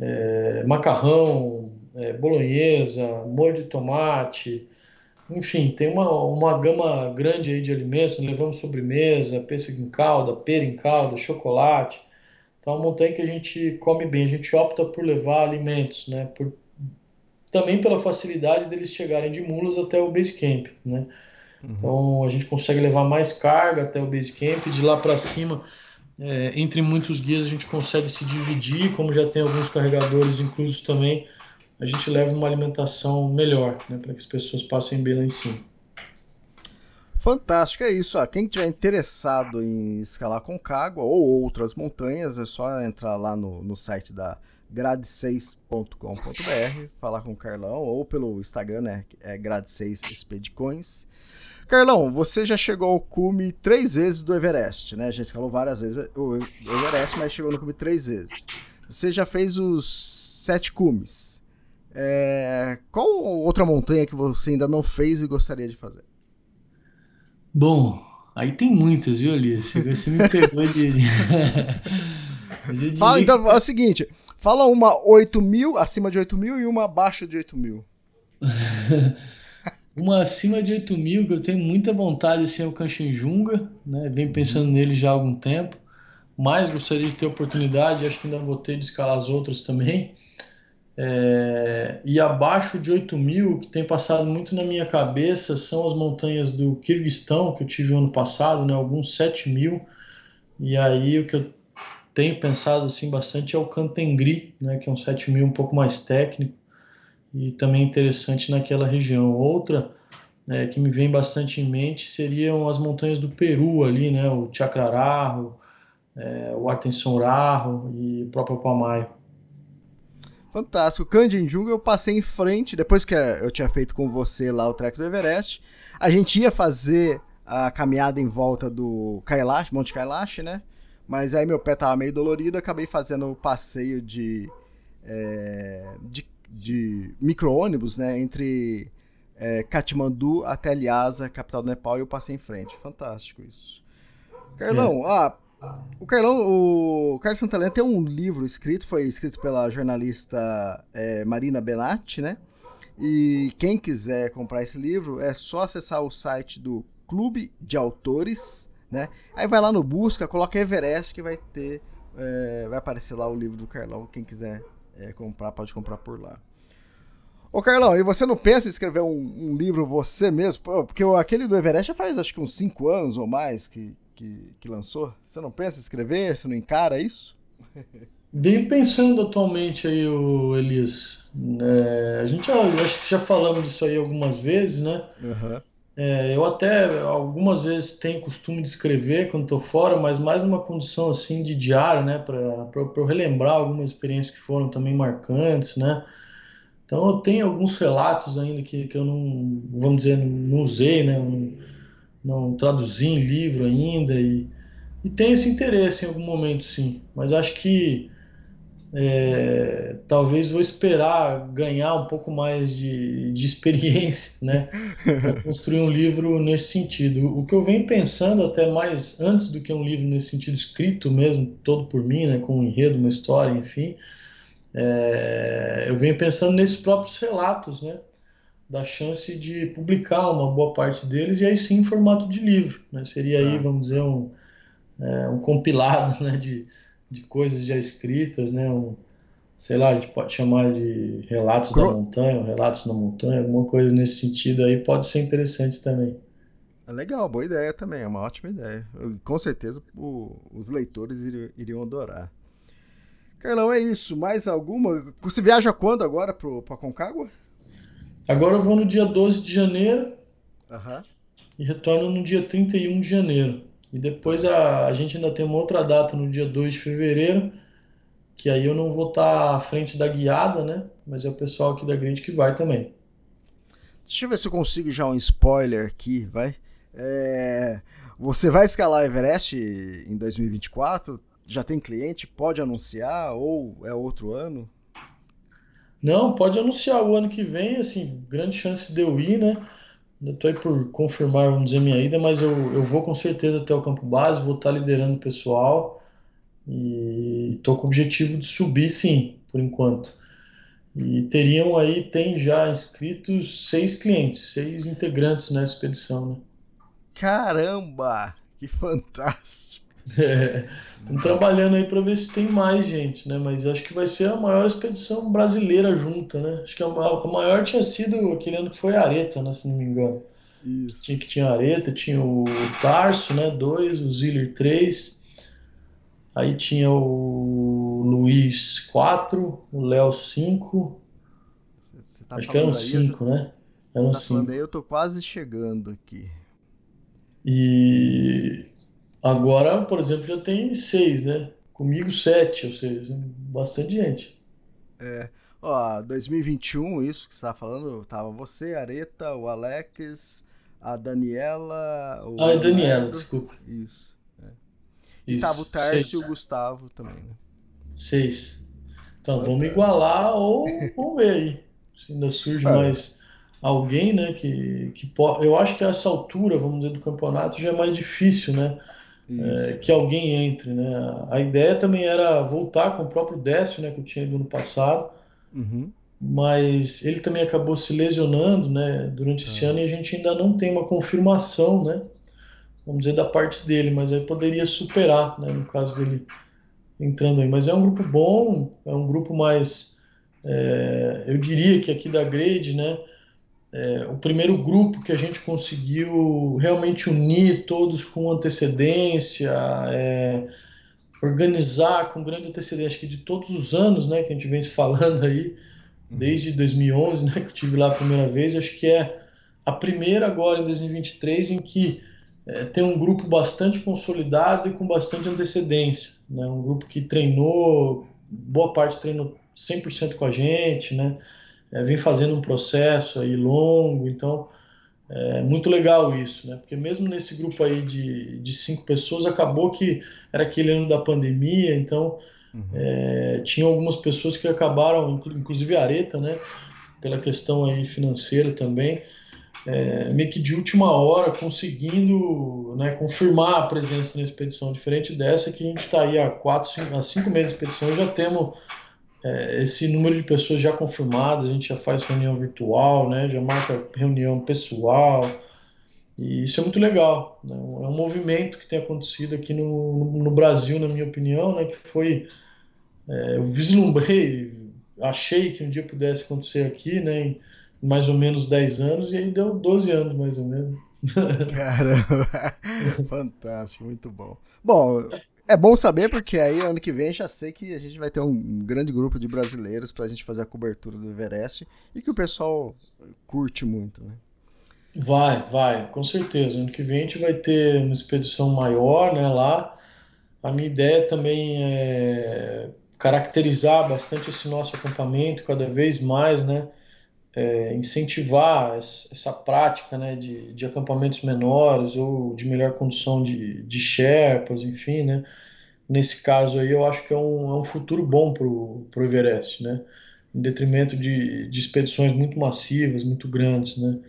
É, macarrão, é, bolonhesa, molho de tomate, enfim, tem uma, uma gama grande aí de alimentos, levamos sobremesa, pêssego em calda, pera em calda, chocolate. Então, é uma montanha que a gente come bem, a gente opta por levar alimentos, né? Por, também pela facilidade deles chegarem de mulas até o base camp, né? Uhum. Então, a gente consegue levar mais carga até o base camp, de lá para cima, é, entre muitos guias, a gente consegue se dividir, como já tem alguns carregadores inclusos também, a gente leva uma alimentação melhor, né, para que as pessoas passem bem lá em cima. Fantástico, é isso. Ó. Quem tiver interessado em escalar Concagua ou outras montanhas, é só entrar lá no, no site da grade6.com.br, falar com o Carlão, ou pelo Instagram, né? É grade6 Expedicões. Carlão, você já chegou ao cume três vezes do Everest, né? Já escalou várias vezes o Everest, mas chegou no cume três vezes. Você já fez os sete cumes. É, qual outra montanha que você ainda não fez e gostaria de fazer? Bom, aí tem muitas, viu, Alice? Você me pegou de. fala, então, é o seguinte: fala uma 8 mil, acima de 8 mil e uma abaixo de 8 mil. Uma acima de 8 mil, que eu tenho muita vontade, assim, é o Kanchenjunga, né? Venho pensando nele já há algum tempo. Mas gostaria de ter oportunidade, acho que ainda vou ter de escalar as outras também. É, e abaixo de 8 mil, que tem passado muito na minha cabeça, são as montanhas do Kirguistão, que eu tive ano passado, né? Alguns 7 mil. E aí o que eu tenho pensado assim bastante é o Cantengri, né? Que é um 7 mil um pouco mais técnico e também interessante naquela região. Outra né, que me vem bastante em mente seriam as montanhas do Peru ali, né, o Chacrararro, é, o Artensonrarro e o próprio Pamaio. Fantástico. Candianjunga eu passei em frente, depois que eu tinha feito com você lá o trek do Everest, a gente ia fazer a caminhada em volta do Kailash, Monte Kailash, né? Mas aí meu pé tava meio dolorido, acabei fazendo o passeio de, é, de de micro-ônibus, né? Entre é, Katmandu até Lhasa, capital do Nepal, e eu passei em frente. Fantástico isso. Carlão, é. ah, o Carlão, o Carlos Santalena tem um livro escrito, foi escrito pela jornalista é, Marina Benatti, né? E quem quiser comprar esse livro é só acessar o site do Clube de Autores, né? Aí vai lá no busca, coloca Everest que vai ter, é, vai aparecer lá o livro do Carlão, quem quiser é, comprar, pode comprar por lá. Ô Carlão, e você não pensa em escrever um, um livro você mesmo? Porque aquele do Everest já faz acho que uns 5 anos ou mais que, que, que, lançou. Você não pensa em escrever? Você não encara isso? Venho pensando atualmente aí, o Elias. É, a gente já, acho que já falamos disso aí algumas vezes, né? Uhum. É, eu até algumas vezes tenho costume de escrever quando estou fora, mas mais numa condição assim de diário, né, para eu relembrar algumas experiências que foram também marcantes, né. Então eu tenho alguns relatos ainda que, que eu não, vamos dizer, não usei, né, não, não traduzi em livro ainda e, e tenho esse interesse em algum momento, sim. Mas acho que é, talvez vou esperar ganhar um pouco mais de, de experiência, né, para construir um livro nesse sentido. O que eu venho pensando até mais antes do que um livro nesse sentido escrito mesmo, todo por mim, né, com um enredo, uma história, enfim, é, eu venho pensando nesses próprios relatos, né, da chance de publicar uma boa parte deles e aí sim em formato de livro, né, seria aí, ah. vamos dizer, um, é, um compilado, né, de de coisas já escritas, né? Um, sei lá, a gente pode chamar de relatos Cro... da montanha, relatos na montanha, alguma coisa nesse sentido aí pode ser interessante também. É legal, boa ideia também, é uma ótima ideia. Eu, com certeza o, os leitores iriam, iriam, adorar. Carlão, é isso. Mais alguma? Você viaja quando agora para Concagua? Agora eu vou no dia 12 de janeiro uhum. e retorno no dia 31 de janeiro. E depois a, a gente ainda tem uma outra data no dia 2 de fevereiro, que aí eu não vou estar à frente da guiada, né? Mas é o pessoal aqui da Grid que vai também. Deixa eu ver se eu consigo já um spoiler aqui, vai. É... Você vai escalar Everest em 2024? Já tem cliente? Pode anunciar ou é outro ano? Não, pode anunciar o ano que vem, assim, grande chance de eu ir, né? Estou aí por confirmar, vamos dizer, minha ida, mas eu, eu vou com certeza até o campo base, vou estar liderando o pessoal e estou com o objetivo de subir, sim, por enquanto. E teriam aí, tem já inscritos seis clientes, seis integrantes nessa expedição, né? Caramba! Que fantástico! Estamos trabalhando aí para ver se tem mais gente, né? Mas acho que vai ser a maior expedição brasileira junta, né? Acho que a maior, tinha sido aquele ano que foi Areta, né? Se não me engano. Isso. Tinha que tinha Areta, tinha o Tarso, né? Dois, o Ziller três. Aí tinha o Luiz quatro, o Léo cinco. Tá acho que eram cinco, já... né? Eram tá cinco. Aí, eu tô quase chegando aqui. E Agora, por exemplo, já tem seis, né? Comigo sete, ou seja, bastante gente. É. Ó, 2021, isso que você estava falando, tava você, Areta, o Alex, a Daniela. O ah, a Daniela, desculpa. Isso. É. E isso, tava o Tárcio e o Gustavo também, né? Seis. Então, vamos igualar ou vamos ver aí. Se ainda surge mais alguém, né? Que, que pode. Eu acho que a essa altura, vamos dizer, do campeonato já é mais difícil, né? É, que alguém entre, né? A ideia também era voltar com o próprio Décio, né, que eu tinha ido no passado, uhum. mas ele também acabou se lesionando, né, durante esse Ah. ano e a gente ainda não tem uma confirmação, né, vamos dizer, da parte dele, mas aí poderia superar, né, no caso dele entrando aí. Mas é um grupo bom, é um grupo mais, é, eu diria que aqui da Grade, né, é, o primeiro grupo que a gente conseguiu realmente unir todos com antecedência, é, organizar com grande antecedência, acho que de todos os anos, né, que a gente vem se falando aí, desde 2011, né, que eu tive lá a primeira vez, acho que é a primeira agora em 2023 em que é, tem um grupo bastante consolidado e com bastante antecedência, né, um grupo que treinou, boa parte treinou 100% com a gente, né, é, vem fazendo um processo aí longo, então é muito legal isso, né? Porque mesmo nesse grupo aí de, de cinco pessoas, acabou que era aquele ano da pandemia, então Uhum. é, tinha algumas pessoas que acabaram, inclu- inclusive a Areta, né? Pela questão aí financeira também, é, meio que de última hora conseguindo né, confirmar a presença na expedição. Diferente dessa que a gente está aí há quatro, cinco, há cinco meses de expedição, já temos é, esse número de pessoas já confirmadas, a gente já faz reunião virtual, né? Já marca reunião pessoal. E isso é muito legal. Né? É um movimento que tem acontecido aqui no, no, Brasil, na minha opinião, né? Que foi. é, eu vislumbrei, achei que um dia pudesse acontecer aqui, né? Em mais ou menos 10 anos, e aí deu 12 anos mais ou menos. Caramba, fantástico, muito bom. Bom, é bom saber porque aí ano que vem já sei que a gente vai ter um grande grupo de brasileiros pra gente fazer a cobertura do Everest e que o pessoal curte muito, né? Vai, vai, com certeza. Ano que vem a gente vai ter uma expedição maior, né, lá. A minha ideia também é caracterizar bastante esse nosso acampamento cada vez mais, né? É, incentivar es- essa prática, né, de, de acampamentos menores ou de melhor condição de, de Sherpas, enfim, né? Nesse caso aí, eu acho que é um, é um futuro bom pro, pro Everest, né? Em detrimento de, de expedições muito massivas, muito grandes, né?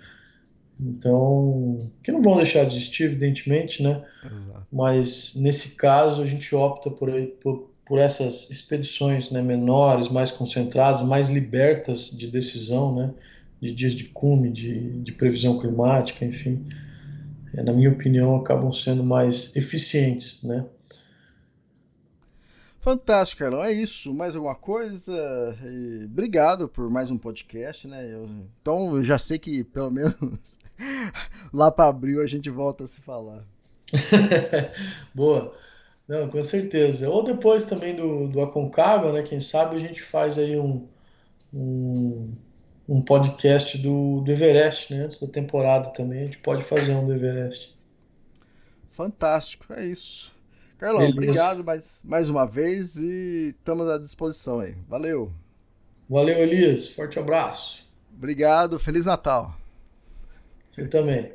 Então, que não vão deixar de existir, evidentemente, né? Exato. Mas nesse caso a gente opta por, por, por essas expedições, né, menores, mais concentradas, mais libertas de decisão, né? De dias de cume, de, de previsão climática, enfim. É, na minha opinião, acabam sendo mais eficientes, né? Fantástico, Carlão. É isso. Mais alguma coisa? E obrigado por mais um podcast, né? Eu- então eu já sei que pelo menos lá para abril a gente volta a se falar. Boa. Não, com certeza. Ou depois também do, do Aconcagua, né? Quem sabe a gente faz aí um, um, um podcast do, do Everest, né? Antes da temporada também, a gente pode fazer um do Everest. Fantástico, é isso. Carlão, Beleza. obrigado mais, mais uma vez e estamos à disposição aí. Valeu. Valeu, Elias. Forte abraço. Obrigado. Feliz Natal. Você também.